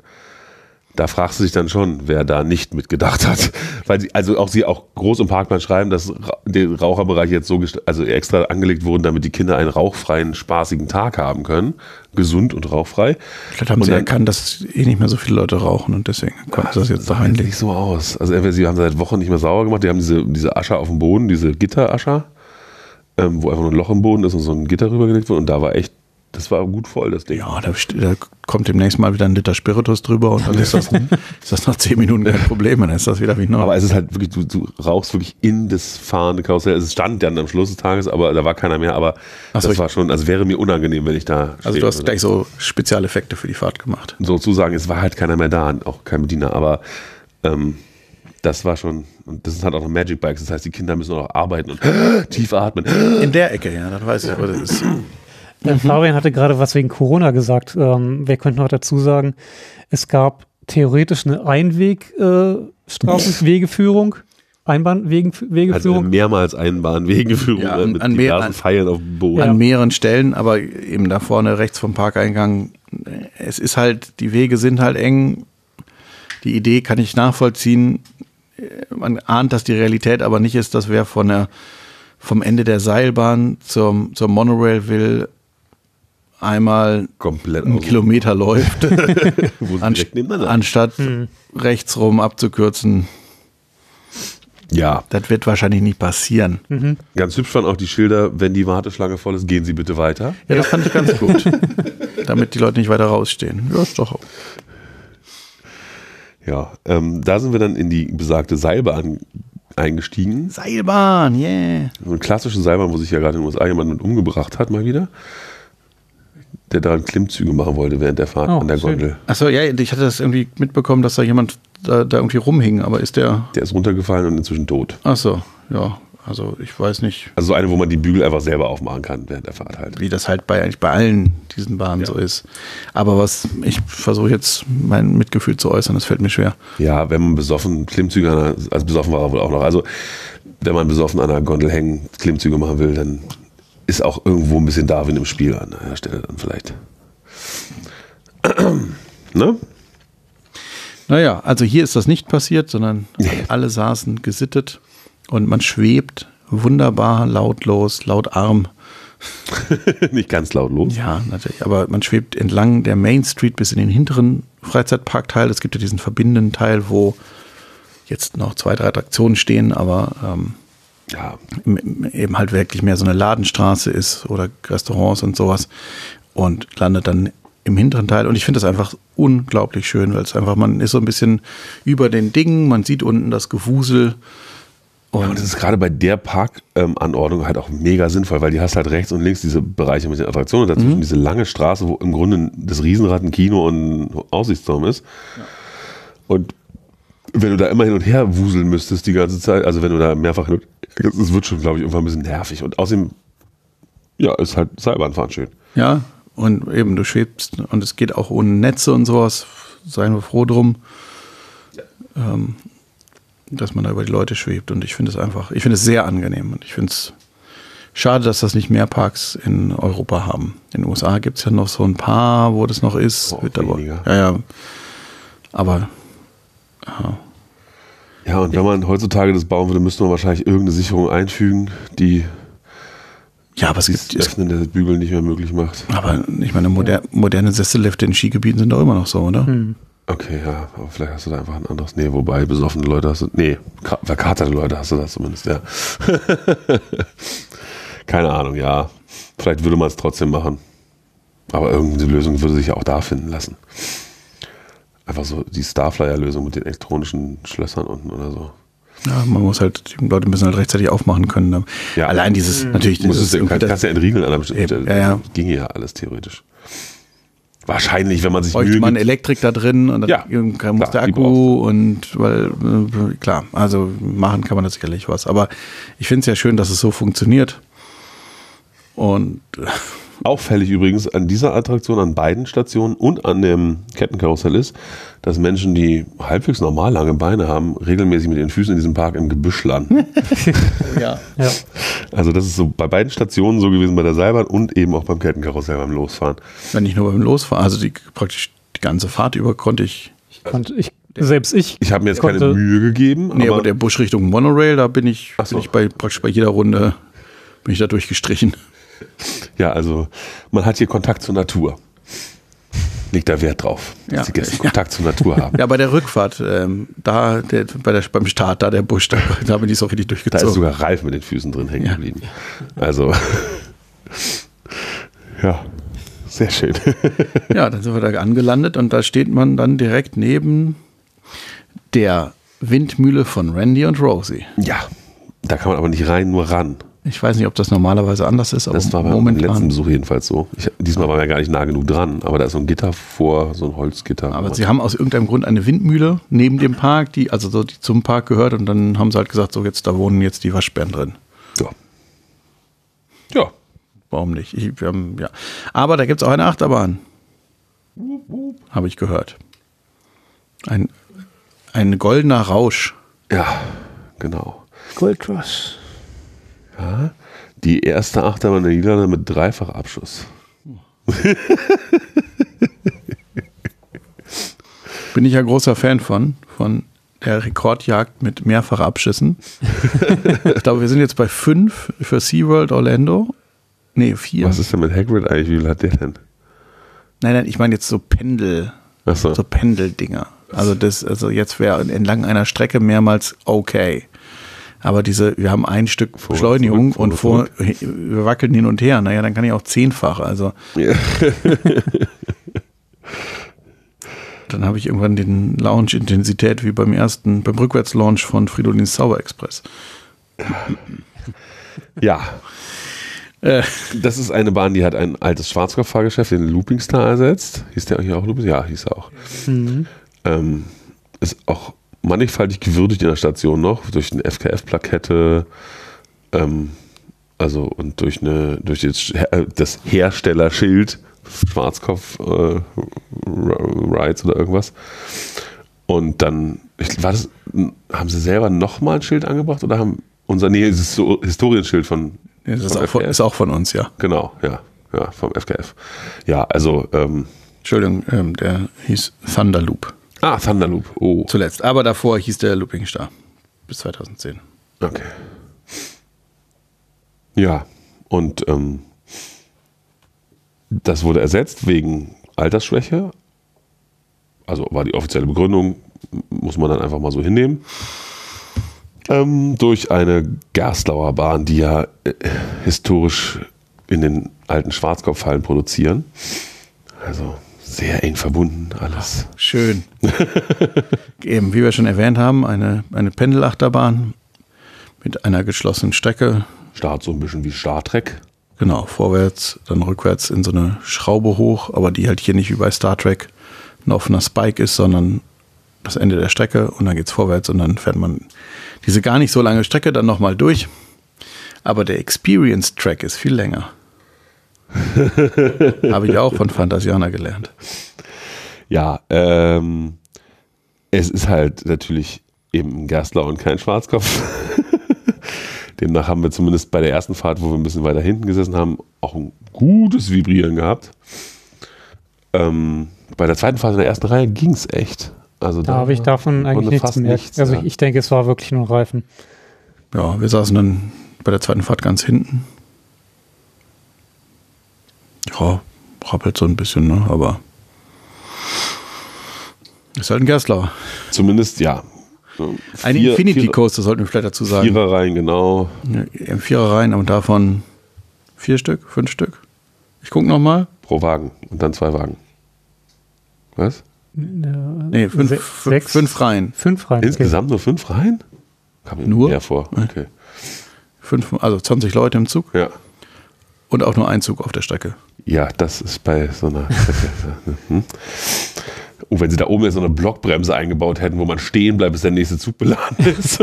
Da fragst du dich dann schon, wer da nicht mitgedacht hat. Weil sie, also auch sie auch groß im Parkplan schreiben, dass der Raucherbereich jetzt so also extra angelegt wurden, damit die Kinder einen rauchfreien, spaßigen Tag haben können. Gesund und rauchfrei. Vielleicht haben Und sie dann- erkannt, dass eh nicht mehr so viele Leute rauchen und deswegen konnten sie das jetzt da reinlegen. nicht so aus. Also entweder sie haben seit Wochen nicht mehr sauber gemacht, die haben diese, diese Ascher auf dem Boden, diese Gitterascher, ähm, wo einfach nur ein Loch im Boden ist und so ein Gitter rübergelegt wird und da war echt, das war gut voll, das Ding. Ja, da, da kommt demnächst mal wieder ein Liter Spiritus drüber und dann ist das, ist das nach zehn Minuten kein Problem, dann ist das wieder wie neu. Aber es ist halt wirklich, du, du rauchst wirklich in das fahrende Karussell. Es stand dann am Schluss des Tages, aber da war keiner mehr. Aber Ach so, das war schon, also wäre mir unangenehm, wenn ich da. also du hast würde. gleich so Spezialeffekte für die Fahrt gemacht. sozusagen, es war halt keiner mehr da, auch kein Bediener. Aber ähm, das war schon, und das sind halt auch noch Magic Bikes. Das heißt, die Kinder müssen auch noch arbeiten und tief atmen. In der Ecke, ja, das weiß ich. Aber das ist, Äh, Fabian hatte gerade was wegen Corona gesagt. Ähm, wir könnten noch dazu sagen, es gab theoretisch eine Einweg-Straßenwegeführung, äh, Straßenwegeführung, Also Einbahnwegeführung. mehrmals Einbahnwegeführung Ja, ne, an- mit an mehr- diversen an- Pfeilen auf dem Boden. an mehreren Stellen, aber eben da vorne rechts vom Parkeingang. Es ist halt, die Wege sind halt eng. Die Idee kann ich nachvollziehen. Man ahnt, dass die Realität aber nicht ist, dass wer von der, vom Ende der Seilbahn zum, zur Monorail will, einmal Komplett einen Kilometer läuft, wo sie an, direkt nebeneinander. anstatt rechts rum abzukürzen. ja, Das wird wahrscheinlich nicht passieren. ganz hübsch waren auch die Schilder, wenn die Warteschlange voll ist, gehen Sie bitte weiter. Ja, das fand ich ganz gut. Damit die Leute nicht weiter rausstehen. Ja, ist doch. Ja, ähm, da sind wir dann in die besagte Seilbahn eingestiegen. Seilbahn, yeah. So eine klassische Seilbahn, wo sich ja gerade in den USA jemand mit umgebracht hat, mal wieder. Der da Klimmzüge machen wollte während der Fahrt Oh, an der. Gondel. Achso, ja, ich hatte das irgendwie mitbekommen, dass da jemand da, da irgendwie rumhing, aber ist der. Der ist runtergefallen und inzwischen tot. Achso, ja. Also ich weiß nicht, Also so eine, wo man die Bügel einfach selber aufmachen kann während der Fahrt halt. wie das halt bei eigentlich bei allen diesen Bahnen so ist. Aber was, ich versuche jetzt mein Mitgefühl zu äußern, das fällt mir schwer. Ja, wenn man besoffen Klimmzüge an einer, also besoffen war er wohl auch noch. Also wenn man besoffen an einer Gondel hängen, Klimmzüge machen will, dann ist auch irgendwo ein bisschen Darwin im Spiel an der Stelle dann vielleicht. ne? Naja, also hier ist das nicht passiert, sondern alle saßen gesittet und man schwebt wunderbar, lautlos, lautarm. Nicht ganz lautlos. Ja, natürlich. Aber man schwebt entlang der Main Street bis in den hinteren Freizeitparkteil. Es gibt ja diesen verbindenden Teil, wo jetzt noch zwei, drei Attraktionen stehen, aber ähm, Ja, eben halt wirklich mehr so eine Ladenstraße ist oder Restaurants und sowas und landet dann im hinteren Teil. Und ich finde das einfach unglaublich schön, weil es einfach, man ist so ein bisschen über den Dingen, man sieht unten das Gewusel. Ja, und das ist gerade bei der Parkanordnung halt auch mega sinnvoll, weil die hast halt rechts und links diese Bereiche mit den Attraktionen und dazwischen diese lange Straße, wo im Grunde das Riesenrad ein Kino und ein Aussichtsturm ist. Und wenn du da immer hin und her wuseln müsstest die ganze Zeit, also wenn du da mehrfach hin und es wird schon, glaube ich, irgendwann ein bisschen nervig. Und außerdem, ja, ist halt Seilbahnfahren schön. Ja, und eben du schwebst und es geht auch ohne Netze und sowas. Seien wir froh drum, ähm, dass man da über die Leute schwebt. Und ich finde es einfach, ich finde es sehr angenehm. Und ich finde es schade, dass das nicht mehr Parks in Europa haben. In den USA gibt es ja noch so ein paar, wo das noch ist. Oh, Wird aber, ja, ja. Aber Ja, und wenn man heutzutage das bauen würde, müsste man wahrscheinlich irgendeine Sicherung einfügen, die ja, aber es das gibt, es, Öffnen der Bügel nicht mehr möglich macht. aber ich meine, moder moderne Sessellifte in Skigebieten sind doch immer noch so, oder? Okay, ja, aber vielleicht hast du da einfach ein anderes. Nee, wobei besoffene Leute hast du. Nee, ka- verkaterte Leute hast du das zumindest, ja. Keine Ahnung, ja. Vielleicht würde man es trotzdem machen. Aber irgendeine Lösung würde sich ja auch da finden lassen. Einfach so die Starflyer-Lösung mit den elektronischen Schlössern unten oder so. Ja, man muss halt, die Leute müssen halt rechtzeitig aufmachen können. Ja. Allein dieses, natürlich, Du musst dieses es, irgendwie kann, das- kannst ja entriegeln an einer bestimmten Eben, Stelle. ja, ja. Ginge ja alles theoretisch. wahrscheinlich, wenn man sich bräuchte Mühe man gibt, Elektrik da drin und dann Ja, muss klar, der Akku und weil, äh, klar, also machen kann man da sicherlich was. Aber ich finde es ja schön, dass es so funktioniert. Und äh, Auffällig übrigens an dieser Attraktion, an beiden Stationen und an dem Kettenkarussell ist, dass Menschen, die halbwegs normal lange Beine haben, regelmäßig mit den Füßen in diesem Park im Gebüsch landen. ja. Ja. Also das ist so bei beiden Stationen so gewesen, bei der Seilbahn und eben auch beim Kettenkarussell beim Losfahren. wenn ich nur beim Losfahren, also die praktisch die ganze Fahrt über konnte ich. Konnte ich, selbst ich. Ich habe mir jetzt keine Konnte- Mühe gegeben, Nee, aber, aber der Busch Richtung Monorail, da bin ich, so. bin ich bei praktisch bei jeder Runde bin ich da durchgestrichen. Ja, also man hat hier Kontakt zur Natur. Legt da Wert drauf, dass Ja. die Gäste Kontakt zur Natur haben. Ja, bei der Rückfahrt, ähm, da der, bei der, beim Start, da der Busch, da, da bin ich so richtig Da ist durchgezogen. sogar Ralf mit den Füßen drin hängen Ja. geblieben. Also, ja, sehr schön. Ja, dann sind wir da angelandet und da steht man dann direkt neben der Windmühle von Randy und Rosie. Ja, da kann man aber nicht rein, nur ran. Ich weiß nicht, ob das normalerweise anders ist, aber Das war beim letzten. Besuch jedenfalls so. Ich, diesmal waren wir gar nicht nah genug dran, aber da ist so ein Gitter vor, so ein Holzgitter. Aber sie haben aus irgendeinem Grund eine Windmühle neben dem Park, die also so die zum Park gehört und dann haben sie halt gesagt, so jetzt da wohnen jetzt die Waschbären drin. ja. ja. Warum nicht? Ich, wir haben, ja. Aber da gibt es auch eine Achterbahn. Habe ich gehört. Ein, ein goldener Rausch. Ja, genau. Gold Rush. Ja, die erste Achterbahn der Niederlande mit Dreifachabschuss. Bin ich ja großer Fan von, von der Rekordjagd mit Mehrfachabschüssen. ich glaube, wir sind jetzt bei fünf für SeaWorld Orlando. Nee, vier. Was ist denn mit Hagrid eigentlich? Wie viel hat der denn? Nein, nein, ich meine jetzt so Pendel, Achso. so Pendeldinger. Also das, also jetzt wäre entlang einer Strecke mehrmals okay. Aber diese, wir haben ein Stück Vor- Beschleunigung zurück, vor- und vor, wir wackeln hin und her. Naja, dann kann ich auch zehnfach. Also Ja. dann habe ich irgendwann den Launch-Intensität wie beim ersten, beim Rückwärtslaunch von Fridolins Zauberexpress. ja, Äh, das ist eine Bahn, die hat ein altes Schwarzkopf-Fahrgeschäft, den Looping Star ersetzt. Hieß der hier auch Looping? Ja, hieß er auch. Ähm, ist auch mannigfaltig gewürdigt in der Station noch, durch eine FKF-Plakette, ähm, also und durch eine, durch das, äh, das Herstellerschild Schwarzkopf äh, Rides oder irgendwas. Und dann, ich, war das, haben sie selber nochmal ein Schild angebracht oder haben unser nee, dieses so Historienschild von, das ist von auch, von, ist auch von uns, ja. Genau, ja, ja, vom FKF. Ja, also, ähm, Entschuldigung, ähm, der hieß Thunderloop ah, Thunderloop, oh, zuletzt. Aber davor hieß der Looping Star bis 2010. okay. Ja, und ähm, das wurde ersetzt wegen Altersschwäche. Also war die offizielle Begründung, muss man dann einfach mal so hinnehmen. Ähm, durch eine Gerstlauer Bahn, die ja äh, historisch in den alten Schwarzkopfhallen produzieren. Also sehr eng verbunden alles. Schön. Eben, wie wir schon erwähnt haben, eine, eine Pendelachterbahn mit einer geschlossenen Strecke. Start so ein bisschen wie Star Trek. Genau, vorwärts, dann rückwärts in so eine Schraube hoch, aber die halt hier nicht wie bei Star Trek ein offener Spike ist, sondern das Ende der Strecke und dann geht's vorwärts und dann fährt man diese gar nicht so lange Strecke dann nochmal durch. Aber der Experience Track ist viel länger. Habe ich auch von Fantasiana gelernt. Ja, ähm, es ist halt natürlich eben ein Gerstler und kein Schwarzkopf. Demnach haben wir zumindest bei der ersten Fahrt, wo wir ein bisschen weiter hinten gesessen haben, auch ein gutes Vibrieren gehabt. Ähm, bei der zweiten Fahrt in der ersten Reihe ging es echt. Also Da habe ich davon eigentlich nichts gemerkt. nichts, also ja. ich, ich denke, es war wirklich nur Reifen. Ja, wir saßen dann bei der zweiten Fahrt ganz hinten. Ja, rappelt so ein bisschen, ne? aber ist halt ein Gerstlauer. Zumindest, ja. Ein vier- Infinity vier- Coaster sollten wir vielleicht dazu sagen. Vierer rein, genau. Ja, Vierer rein und davon vier Stück, fünf Stück. Ich gucke nochmal. Pro Wagen und dann zwei Wagen. Was? Nee, fünf, Se- fünf, sechs? fünf Reihen. Fünf rein. Insgesamt nur fünf Reihen? Kam mir Nur? mehr vor. Okay. Fünf, also 20 Leute im Zug. Ja. Und auch nur ein Zug auf der Strecke. Ja, das ist bei so einer Strecke. hm. Und wenn sie da oben jetzt so eine Blockbremse eingebaut hätten, wo man stehen bleibt, bis der nächste Zug beladen ist.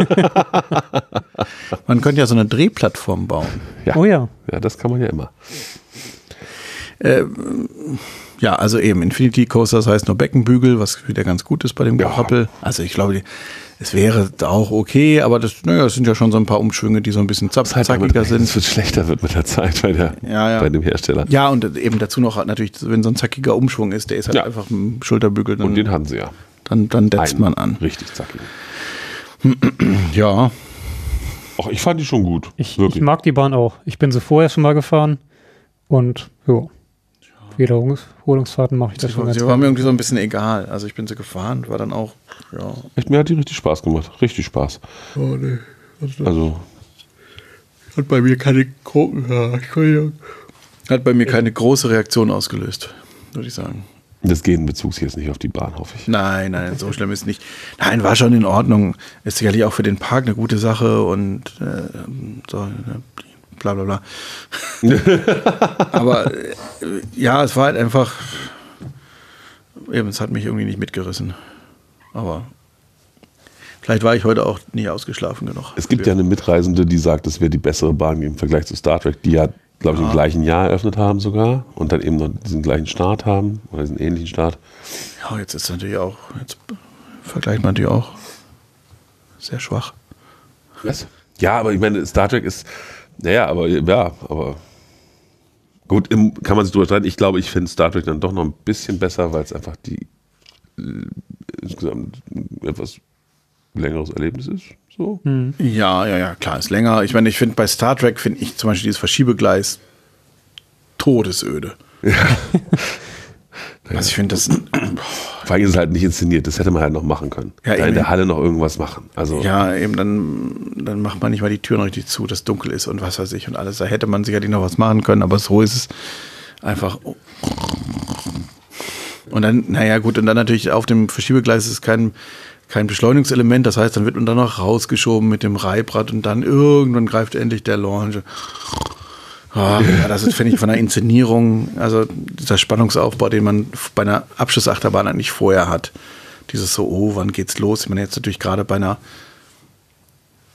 Man könnte ja so eine Drehplattform bauen. ja. Oh ja. ja, das kann man ja immer. Ja, also eben Infinity Coaster, das heißt nur Beckenbügel, was wieder ganz gut ist bei dem Ja. Gehappel. Also ich glaube, es wäre auch okay, aber das, naja, es sind ja schon so ein paar Umschwünge, die so ein bisschen zack, Halt zackiger sind. Es wird schlechter wird mit der Zeit bei, der, Ja, ja. bei dem Hersteller. Ja, und eben dazu noch natürlich, wenn so ein zackiger Umschwung ist, der ist halt Ja. einfach ein Schulterbügel, dann, Und den hatten sie ja. dann, dann detzt man an. Richtig zackig. Ja, Ach, ich fand die schon gut. Ich, ich mag die Bahn auch. Ich bin sie vorher schon mal gefahren und ja. Wiederholungsfahrten mache ich das sie, schon ganz sie war mir irgendwie so ein bisschen egal. Also ich bin sie gefahren, war dann auch, ja. Echt, mir hat die richtig Spaß gemacht. Richtig Spaß. Oh, nee. Also, Hat bei mir keine, ja. Hat bei mir keine große Reaktion ausgelöst, würde ich sagen. das Gehen bezog sich jetzt nicht auf die Bahn, hoffe ich. Nein, nein, so schlimm ist nicht. Nein, war schon in Ordnung. Ist sicherlich auch für den Park eine gute Sache und äh, so, ne, bla bla bla. Aber äh, ja, es war halt einfach, eben, es hat mich irgendwie nicht mitgerissen. Aber vielleicht war ich heute auch nicht ausgeschlafen genug. Es gibt ja eine Mitreisende, die sagt, es wäre die bessere Bahn im Vergleich zu Star Trek, die ja, glaube ich, im gleichen Jahr eröffnet haben sogar und dann eben noch diesen gleichen Start haben oder diesen ähnlichen Start. Ja, jetzt ist natürlich auch, jetzt vergleicht man natürlich auch sehr schwach. Was? Ja, aber ich meine, Star Trek ist, naja, aber ja, aber gut, im, kann man sich drüber streiten. Ich glaube, ich finde Star Trek dann doch noch ein bisschen besser, weil es einfach die äh, insgesamt etwas längeres Erlebnis ist. So. Ja, ja, ja, klar, ist länger. Ich meine, ich finde bei Star Trek finde ich zum Beispiel dieses Verschiebegleis todesöde. Also ich finde das, Vor allem ist es halt nicht inszeniert, das hätte man halt noch machen können. Ja, da in eben. der Halle noch irgendwas machen. Also ja, eben dann, dann macht man nicht mal die Türen richtig zu, dass dunkel ist und was weiß ich und alles. Da hätte man sicherlich noch was machen können, aber so ist es einfach. Und dann, naja, gut, und dann natürlich auf dem Verschiebegleis ist kein, kein Beschleunigungselement, das heißt, dann wird man dann noch rausgeschoben mit dem Reibrad und dann irgendwann greift endlich der Launch. Ah, ja, das ist, finde ich, von der Inszenierung, also dieser Spannungsaufbau, den man bei einer Abschlussachterbahn eigentlich vorher hat. Dieses so, oh, wann geht's los? Ich meine, jetzt natürlich gerade bei einer,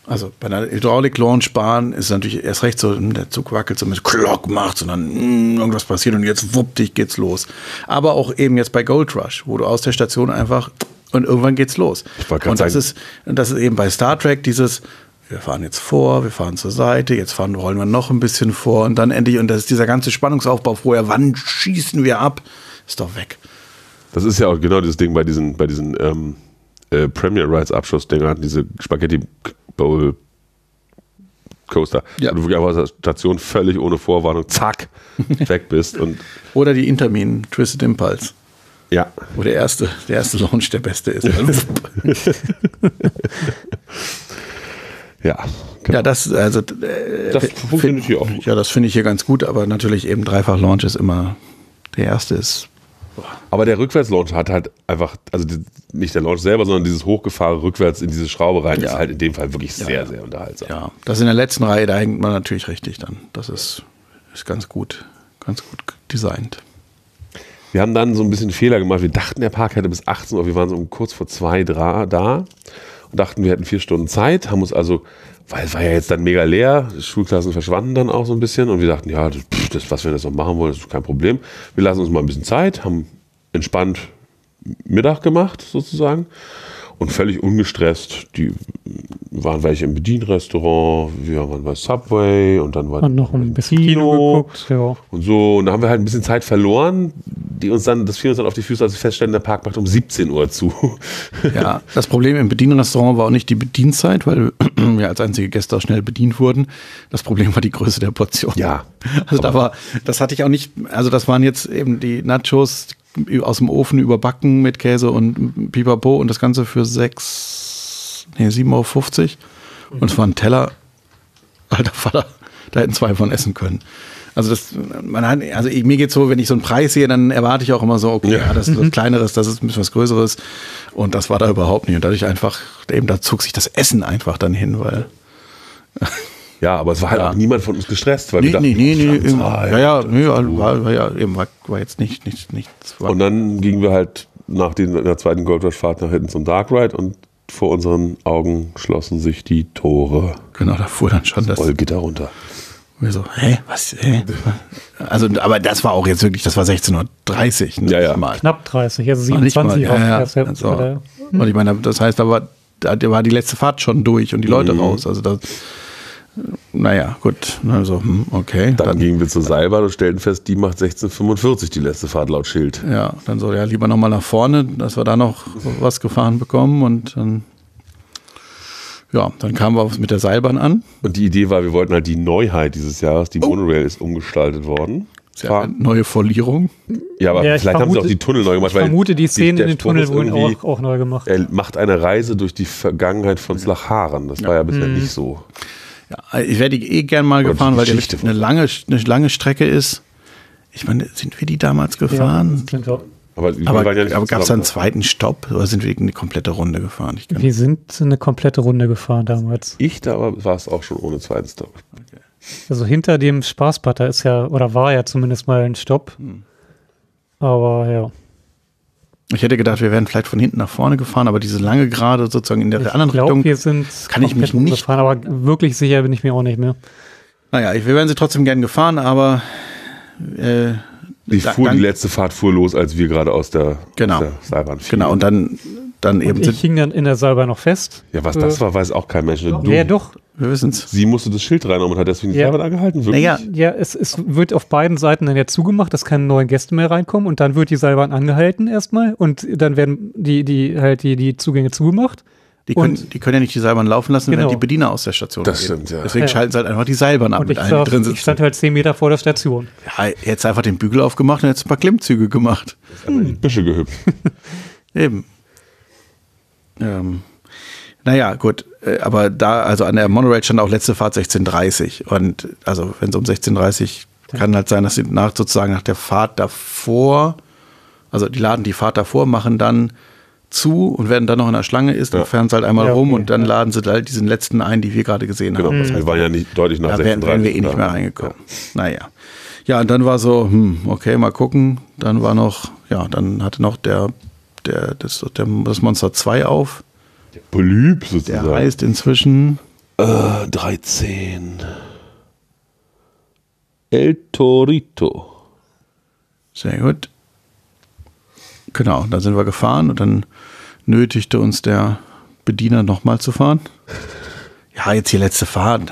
also bei einer Hydraulik-Launchbahn ist es natürlich erst recht so, hm, der Zug wackelt so mit Glock macht, sondern hm, irgendwas passiert und jetzt wuppdig geht's los. Aber auch eben jetzt bei Gold Rush, wo du aus der Station einfach und irgendwann geht's los. Ich und das sagen- ist, und das ist eben bei Star Trek dieses, wir fahren jetzt vor, wir fahren zur Seite, jetzt fahren, rollen wir noch ein bisschen vor und dann endlich, und das ist dieser ganze Spannungsaufbau vorher, wann schießen wir ab, ist doch weg. das ist ja auch genau dieses Ding bei diesen, bei diesen ähm, äh, Premier Rides Abschlussdingern, diese Spaghetti Bowl Coaster, Ja. wo du wirklich einfach aus der Station völlig ohne Vorwarnung, zack, weg bist und Oder die Intermin Twisted Impulse, ja, wo der erste, der erste Launch der beste ist. ja, genau. ja, das, also, äh, Das find- funktioniert hier auch gut. Ja, das finde ich hier ganz gut, aber natürlich eben dreifach Launch ist immer, der erste ist, Aber der Rückwärtslaunch hat halt einfach, also die, nicht der Launch selber, sondern dieses Hochgefahren rückwärts in diese Schraube rein, Ja. ist halt in dem Fall wirklich sehr, ja. sehr unterhaltsam. ja, das in der letzten Reihe, da hängt man natürlich richtig dann. Das ist, ist ganz gut, ganz gut designt. Wir haben dann so ein bisschen Fehler gemacht. Wir dachten, der Park hätte bis 18 Uhr, wir waren so um kurz vor zwei da dachten, wir hätten vier Stunden Zeit, haben uns also, weil es war ja jetzt dann mega leer, die Schulklassen verschwanden dann auch so ein bisschen und wir dachten, ja, das, das was wir jetzt noch machen wollen, das ist kein Problem. Wir lassen uns mal ein bisschen Zeit, haben entspannt Mittag gemacht sozusagen und völlig ungestresst. Die waren welche im Bedienrestaurant, wir waren bei Subway und dann war Und noch ein bisschen Kino, geguckt. Ja. und so, und da haben wir halt ein bisschen Zeit verloren, die uns dann, das fiel uns dann auf die Füße, als wir feststellen, der Park macht um 17 Uhr zu. Ja, das Problem im Bedienrestaurant war auch nicht die Bedienzeit, weil wir als einzige Gäste auch schnell bedient wurden. Das Problem war die Größe der Portion. Ja, Also da war, das hatte ich auch nicht, also das waren jetzt eben die Nachos aus dem Ofen überbacken mit Käse und Pipapo und das Ganze für sechs, nee, 7,50 Euro. Und es war ein Teller, alter Vater, da hätten zwei von essen können. Also das, man hat, also ich, mir geht's so, wenn ich so einen Preis sehe, dann erwarte ich auch immer so, okay, Ja. ja. das ist was Kleineres, das ist ein bisschen was Größeres. Und das war da überhaupt nicht. Und dadurch einfach, eben da zog sich das Essen einfach dann hin, weil Ja, aber es war halt Ja. auch niemand von uns gestresst, weil Nee, wir dachten, nee, nee, nee, Zeit. ja, ja, nee, war, war ja eben, war, war jetzt nicht, nicht, nichts. War, Und dann gingen wir halt nach den, der zweiten Gold Rush Fahrt nach hinten zum Dark Ride und vor unseren Augen schlossen sich die Tore. genau, da fuhr dann schon das. Voll Gitter runter. Wir so, hä, was, hä? Also, aber das war auch jetzt wirklich, das war 16.30 Uhr. Ne, Ja, ja. Mal. Knapp 30, also Noch nicht 27 mal, ja, ja. Also, Und ich meine, das heißt aber, da war die letzte Fahrt schon durch und die Leute Mhm. raus. Also das, naja, gut. Also, hm, okay. Dann, Dann, gingen wir zur Seilbahn und stellten fest, die macht 1645 die letzte Fahrt laut Schild. ja, dann so, ja, lieber nochmal nach vorne, dass wir da noch was gefahren bekommen und dann, ja, dann kamen wir mit der Seilbahn an. Und die Idee war, wir wollten halt die Neuheit dieses Jahres, die Monorail ist umgestaltet worden. Ja, neue Folierung. Ja, aber Ja, ich vielleicht haben sie auch vermute- die Tunnel neu gemacht. Ich vermute, die Szenen in den Tunnel wurden auch, auch neu gemacht. Er macht eine Reise durch die Vergangenheit von Slacharen. Das war ja bisher Mhm. nicht so. Ja, ich wäre die eh gern mal Oder gefahren, weil die eine lange, eine lange Strecke ist. Ich meine, sind wir die damals gefahren? Ja. Aber, aber ja aber gab es da einen zweiten Stopp oder sind wir eine komplette Runde gefahren? Wir sind eine komplette Runde gefahren damals. Ich da aber war es auch schon ohne zweiten Stop. Also hinter dem Spaßbad, da ist ja, oder war ja zumindest mal ein Stopp. Hm. Aber ja. Ich hätte gedacht, wir wären vielleicht von hinten nach vorne gefahren, aber diese lange Gerade sozusagen in der Ich anderen glaube, Richtung. wir sind kann ich mich nicht- umgefahren, aber wirklich sicher bin ich mir auch nicht mehr. Naja, ich- wir wären sie trotzdem gern gefahren, aber äh, Die, Da- fuhr, dann- die letzte Fahrt fuhr los, als wir gerade aus der, Genau. aus der Seilbahn fielen. genau, und dann, dann eben Ich hing dann in der Salbe noch fest. Ja, was das Äh, war, weiß auch kein Mensch. Du, Ja, doch. wir wissen es. Sie musste das Schild reinnehmen und hat deswegen die Ja. Seilbahn angehalten. Wirklich? Naja, Ja, es, es wird auf beiden Seiten dann ja zugemacht, dass keine neuen Gäste mehr reinkommen und dann wird die Seilbahn angehalten erstmal und dann werden die, die halt die, die Zugänge zugemacht. die können, und- die können ja nicht die Seilbahn laufen lassen, Genau. wenn die Bediener aus der Station Das gehen. stimmt, ja. Deswegen Ja. schalten sie halt einfach die Seilbahn ab Und mit ich, allen, die saß, drin ich sitzen. stand halt zehn Meter vor der Station. Ja, jetzt einfach den Bügel aufgemacht und jetzt ein paar Klimmzüge gemacht. Die Büsche gehüpft. Eben. Ähm, naja, gut. äh, Aber da, also an der Monorail stand auch letzte Fahrt 16.30 Und also wenn es um 16.30 kann halt sein, dass sie nach sozusagen nach der Fahrt davor, also die laden die Fahrt davor, machen dann zu und werden dann noch in der Schlange ist, dann Ja. fahren sie halt einmal Ja, rum okay, und dann ja. laden sie halt diesen letzten ein, die wir gerade gesehen Genau, haben. Das wir heißt, waren ja nicht deutlich nach da 36. wären, wären wir eh nicht da. mehr reingekommen. Naja. Ja, und dann war so, hm, okay, mal gucken. Dann war noch, ja, dann hatte noch der, der, das, der, das Monster 2 auf. Polyp Der sozusagen. heißt inzwischen, Äh, 13. El Torito. sehr gut. Genau, da sind wir gefahren und dann nötigte uns der Bediener nochmal zu fahren. Ja, jetzt die letzte Fahrt.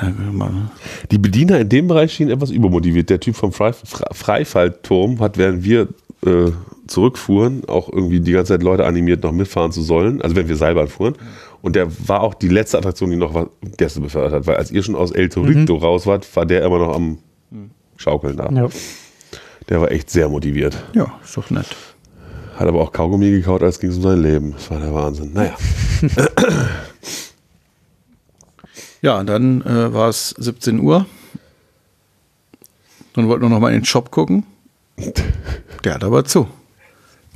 Die Bediener in dem Bereich schienen etwas übermotiviert. Der Typ vom Fre Fre Freifallturm hat, während wir äh, zurückfuhren, auch irgendwie die ganze Zeit Leute animiert, noch mitfahren zu sollen. Also wenn wir Seilbahn fuhren. Und der war auch die letzte Attraktion, die noch was Gäste befördert hat. Weil als ihr schon aus El Torito raus wart, war der immer noch am Schaukeln da. Ja. Der war echt sehr motiviert. Ja, ist doch nett. Hat aber auch Kaugummi gekaut, als ging es um sein Leben. Das war der Wahnsinn. Naja. Ja, und dann äh, war es 17 Uhr. Dann wollten wir noch mal in den Shop gucken. Der hat aber zu.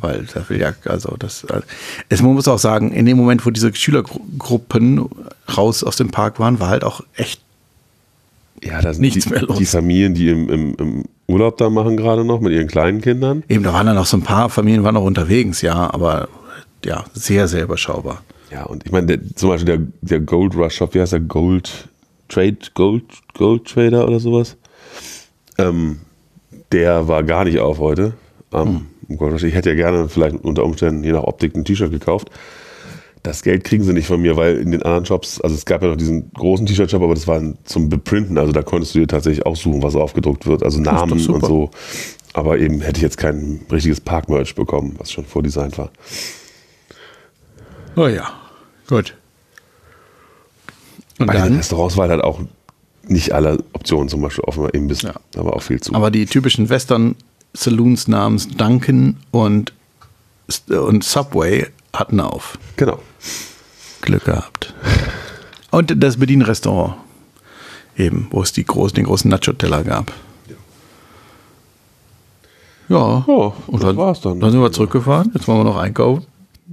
Weil da will ja, also das, es, man muss auch sagen, in dem Moment, wo diese Schülergruppen raus aus dem Park waren, war halt auch echt, Ja, da sind Nichts die, mehr los. die Familien, die im, im, im Urlaub da machen, gerade noch mit ihren kleinen Kindern. eben, da waren dann noch so ein paar Familien, waren noch unterwegs, ja, aber ja, sehr, sehr überschaubar. Ja, und ich meine, der, zum Beispiel der, der Gold Rush Shop, wie heißt der? Gold Trade, Gold, Gold Trader oder sowas. Ähm, der war gar nicht auf heute. Ähm, im Gold Rush. Ich hätte ja gerne vielleicht unter Umständen, je nach Optik, ein T-Shirt gekauft. Das Geld kriegen sie nicht von mir, weil in den anderen Shops, also es gab ja noch diesen großen T-Shirt-Shop, aber das war zum Beprinten, also da konntest du dir tatsächlich aussuchen, was aufgedruckt wird, also Namen und so. Aber eben hätte ich jetzt kein richtiges Park-Merch bekommen, was schon vordesignt war. Oh ja, gut. Und Bei den dann, Restaurants war halt auch nicht alle Optionen zum Beispiel offen, eben bis, Ja. da war auch viel zu. aber die typischen Western Saloons namens Duncan und, und Subway hatten auf. genau. Glück gehabt. Und das Bedienrestaurant. Eben, wo es die großen, den großen Nacho-Teller gab. Ja. Ja, und das dann, war's dann. Dann sind wir zurückgefahren. Jetzt wollen wir noch einkaufen.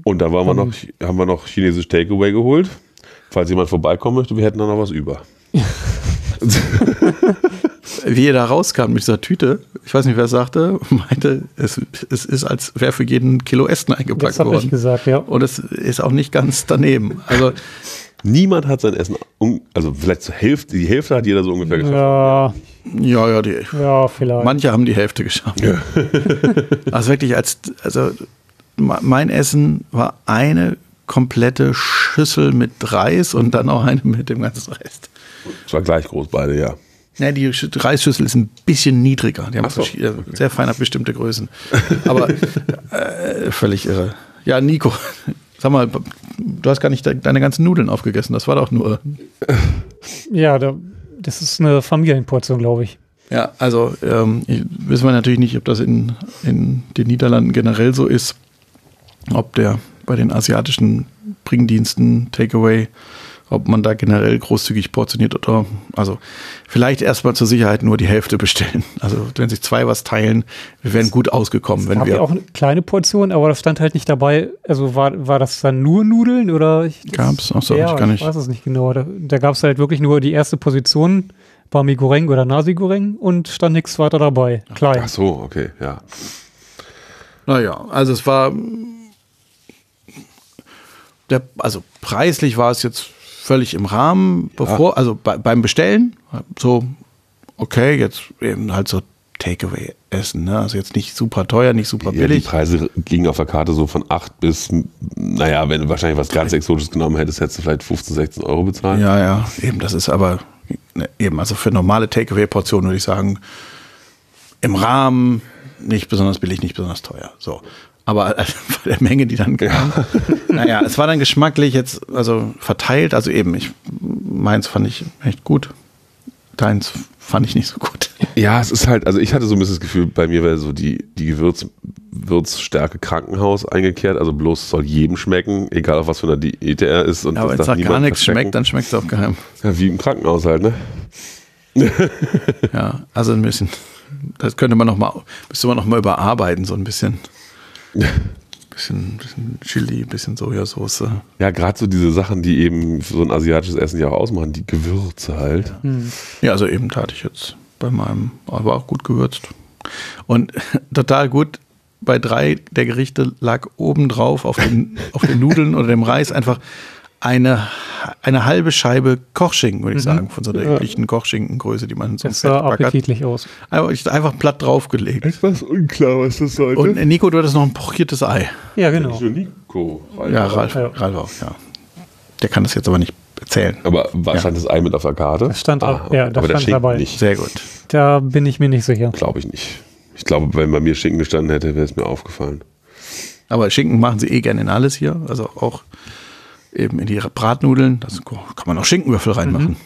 Und da waren wir noch, haben wir noch chinesisch Takeaway geholt. Falls jemand vorbeikommen möchte, wir hätten da noch was über. Wie er da rauskam mit dieser Tüte, ich weiß nicht, wer es sagte, meinte, es, es ist, als wäre für jeden Kilo Essen eingepackt Das habe ich worden. gesagt, ja. Und es ist auch nicht ganz daneben. Also, Niemand hat sein Essen, also vielleicht zur Hälfte, die Hälfte hat jeder so ungefähr geschafft. Ja, ja, ja, die, ja, vielleicht. manche haben die Hälfte geschafft. Also wirklich, als, also me- mein Essen war eine komplette Schüssel mit Reis und dann auch eine mit dem ganzen Rest. Es war gleich groß beide, ja. Ja, die Sch- Reisschüssel ist ein bisschen niedriger. Die haben so, verschiedene, sehr fein bestimmte Größen. Aber äh, völlig irre. Ja, Nico, sag mal, du hast gar nicht de deine ganzen Nudeln aufgegessen. Das war doch nur. Ja, da, das ist eine Familienportion, glaube ich. Ja, also ähm, wissen wir natürlich nicht, ob das in, in den Niederlanden generell so ist. Ob der bei den asiatischen Bringdiensten, Takeaway, ob man da generell großzügig portioniert oder also vielleicht erstmal zur Sicherheit nur die Hälfte bestellen. Also wenn sich zwei was teilen, wir wären gut ausgekommen, wenn Haben wir auch eine kleine Portion, aber da stand halt nicht dabei. Also war, war das dann nur Nudeln oder? Ich, das- Gab's? Ach so, ja, ich gar nicht. Ich weiß es nicht genau. Da, da gab es halt wirklich nur die erste Position, Bami Goreng oder Nasi Goreng und stand nichts weiter dabei. Klein. Ach so, okay, ja. Naja, also es war. Der, also preislich war es jetzt völlig im Rahmen, bevor, also bei, beim Bestellen, so, okay, jetzt eben halt so Takeaway-Essen, ne? Also jetzt nicht super teuer, nicht super ja. Die billig. Preise gingen auf der Karte so von 8 bis, naja, wenn du wahrscheinlich was ganz Exotisches genommen hättest, hättest du vielleicht 15, 16 Euro bezahlt. Ja, ja, eben, das ist aber ne, eben, also für normale Takeaway-Portionen würde ich sagen, im Rahmen, nicht besonders billig, nicht besonders teuer. So. Aber äh, bei der Menge, die dann kam, naja, es war dann geschmacklich jetzt, also verteilt, also eben, ich, meins fand ich echt gut. Deins fand ich nicht so gut. Ja, es ist halt, also ich hatte so ein bisschen das Gefühl, bei mir wäre so die, die Gewürz, Würzstärke Krankenhaus eingekehrt, also bloß soll jedem schmecken, egal auf was für einer Diät er ist. Und Ja, aber wenn es nach gar nichts schmeckt, dann schmeckt es auch geheim. Ja, wie im Krankenhaus halt, ne? Ja, also ein bisschen, das könnte man noch mal, müsste man noch mal überarbeiten, so ein bisschen. Bisschen, bisschen Chili, bisschen Sojasauce. Ja, gerade so diese Sachen, die eben für so ein asiatisches Essen ja auch ausmachen, die Gewürze halt. Ja, also eben tat ich jetzt bei meinem, aber auch gut gewürzt. Und total gut, bei drei der Gerichte lag obendrauf auf den, auf den Nudeln oder dem Reis einfach eine, eine halbe Scheibe Kochschinken, würde ich sagen, von so der üblichen Kochschinkengröße, die man in so einem Das sah appetitlich aus. Aber ich einfach platt draufgelegt. Etwas unklar, was das sollte. Und äh, Nico, du hattest noch ein pochiertes Ei. Ja, genau. Nur Nico. Ja, Ralf, Ja. Ralf auch, ja. Der kann das jetzt aber nicht erzählen. Aber war, stand das Ei mit auf der Karte? Das stand auch- ja, da aber stand Schinken dabei. nicht. Sehr gut. Da bin ich mir nicht sicher. Glaube ich nicht. Ich glaube, wenn bei mir Schinken gestanden hätte, wäre es mir aufgefallen. Aber Schinken machen sie eh gerne in alles hier. Also auch eben in die Bratnudeln. Da kann man auch Schinkenwürfel reinmachen.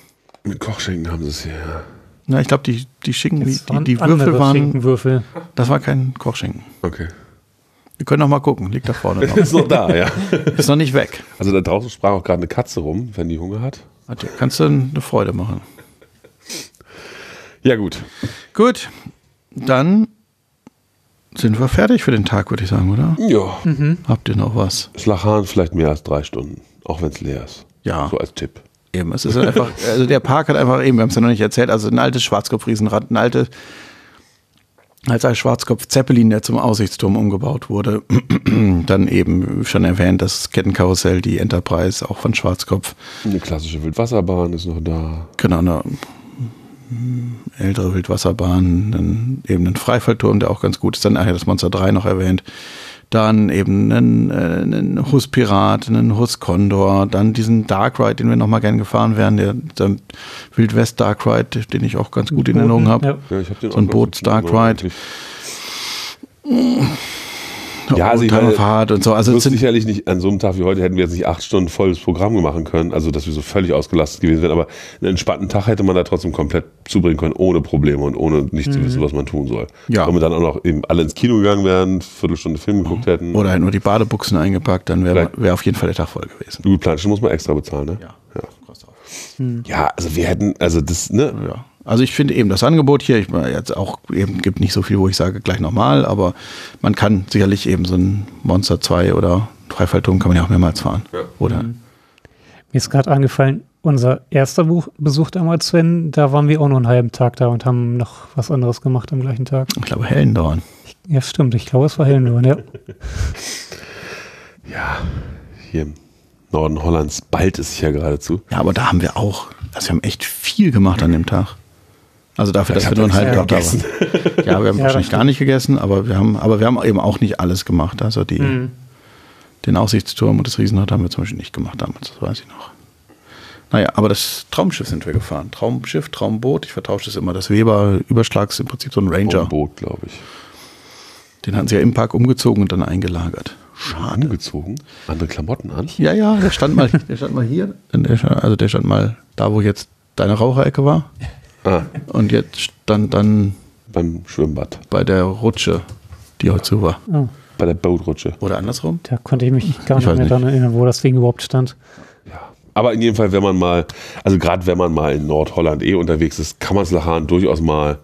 Mit Kochschinken haben sie es hier. ja. Ja, ich glaube, die, die Schinken, die, die, waren die Würfel waren, Schinkenwürfel. das war kein Kochschinken. Okay. Wir können noch mal gucken, liegt da vorne noch. Ist noch da, ja. Ist noch nicht weg. Also da draußen sprach auch gerade eine Katze rum, wenn die Hunger hat. Warte, kannst du eine Freude machen. Ja, gut. Gut, dann sind wir fertig für den Tag, würde ich sagen, oder? Ja. Habt ihr noch was? Slachan vielleicht mehr als drei Stunden, auch wenn es leer ist. Ja. So als Tipp. Eben, es ist einfach, also der Park hat einfach eben, wir haben es ja noch nicht erzählt, also ein altes Schwarzkopf-Riesenrad, ein alte, als ein Schwarzkopf-Zeppelin, der zum Aussichtsturm umgebaut wurde. Dann eben schon erwähnt, das Kettenkarussell, die Enterprise, auch von Schwarzkopf. Eine klassische Wildwasserbahn ist noch da. Genau, eine ältere Wildwasserbahn, dann eben ein Freifallturm, der auch ganz gut ist. Dann nachher das Monster 3 noch erwähnt. Dann eben einen, äh, einen Huspirat, einen Huskondor, dann diesen Dark Ride, den wir nochmal gern gefahren wären, der, der Wildwest Dark Ride, den ich auch ganz gut in Erinnerung habe. Ja. Ja, ich hab den So ein auch Boot ganz gut Dark Ride. Ja, also ich meine, Fahrt und so. Also sicherlich nicht, an so einem Tag wie heute hätten wir jetzt nicht acht Stunden volles Programm machen können, also dass wir so völlig ausgelastet gewesen wären, aber einen entspannten Tag hätte man da trotzdem komplett zubringen können, ohne Probleme und ohne nicht zu wissen, was man tun soll. Mhm. Ja. Wenn wir dann auch noch eben alle ins Kino gegangen wären, Viertelstunde Film geguckt hätten. oder halt nur die Badebuchsen eingepackt, dann wäre wär auf jeden Fall der Tag voll gewesen. Gut, Planschen muss man extra bezahlen, ne? Ja. Ja. Ja, also wir hätten, also das, ne? Ja. Also ich finde eben das Angebot hier, ich meine jetzt auch eben gibt nicht so viel, wo ich sage gleich nochmal, aber man kann sicherlich eben so ein Monster 2 oder Dreifallturm kann man ja auch mehrmals fahren. Ja. Oder Mir ist gerade angefallen, unser erster Buch, Besuch damals, Sven, da waren wir auch nur einen halben Tag da und haben noch was anderes gemacht am gleichen Tag. Ich glaube, Hellendorn. Ja, stimmt. Ich glaube, es war Hellendorn, ja. Ja, hier im Norden Hollands bald ist es ja geradezu. Ja, aber da haben wir auch, also wir haben echt viel gemacht an dem Tag. Also dafür, dass wir nur einen halben Tag da waren. Ja, wir haben Ja, wahrscheinlich gar nicht gegessen, aber wir haben, aber wir haben eben auch nicht alles gemacht. Also die, Mhm. den Aussichtsturm und das Riesenrad haben wir zum Beispiel nicht gemacht damals, das weiß ich noch. Naja, aber das Traumschiff sind wir gefahren. Traumschiff, Traumboot, ich vertausche das immer. Das Weber-Überschlag ist im Prinzip so ein Ranger. Ein Boot, glaube ich. Den hatten sie ja im Park umgezogen und dann eingelagert. Schade. Angezogen. Andere Klamotten an. Ja, ja, der stand mal, der stand mal hier. Der stand, also der stand mal da, wo jetzt deine Raucherecke war. Ah, Und jetzt stand dann beim Schwimmbad. bei der Rutsche, die heute zu war. Oh, Bei der Bootrutsche. Oder andersrum? da konnte ich mich gar Ich nicht mehr daran erinnern, wo das Ding überhaupt stand. Aber in jedem Fall, wenn man mal, also gerade wenn man mal in Nordholland eh unterwegs ist, kann man es Lachan durchaus mal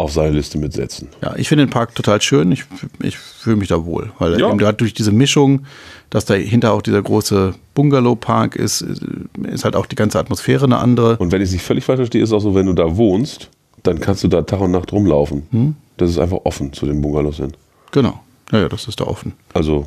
auf seine Liste mitsetzen. Ja, ich finde den Park total schön. Ich, ich fühle mich da wohl. Weil Ja. eben gerade durch diese Mischung, dass dahinter auch dieser große Bungalow-Park ist, ist halt auch die ganze Atmosphäre eine andere. Und wenn ich es nicht völlig falsch verstehe, ist es auch so, wenn du da wohnst, dann kannst du da Tag und Nacht rumlaufen. Hm? Das ist einfach offen zu den Bungalows hin. Genau. Ja, ja, das ist da offen. Also,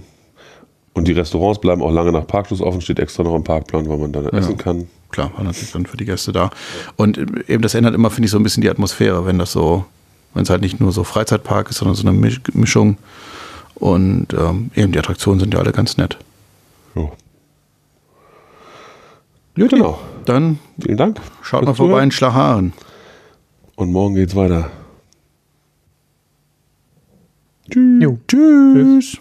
und die Restaurants bleiben auch lange nach Parkschluss offen, steht extra noch im Parkplan, weil man dann essen kann. Klar, war natürlich dann für die Gäste da. Und eben das ändert immer, finde ich, so ein bisschen die Atmosphäre, wenn das so, wenn es halt nicht nur so Freizeitpark ist, sondern so eine Misch Mischung. Und ähm, eben die Attraktionen sind ja alle ganz nett. Ja. Gut, Genau. Dann Vielen Dank. schaut mal vorbei in Schlacharen. Und morgen geht's weiter. Jo. Tschüss.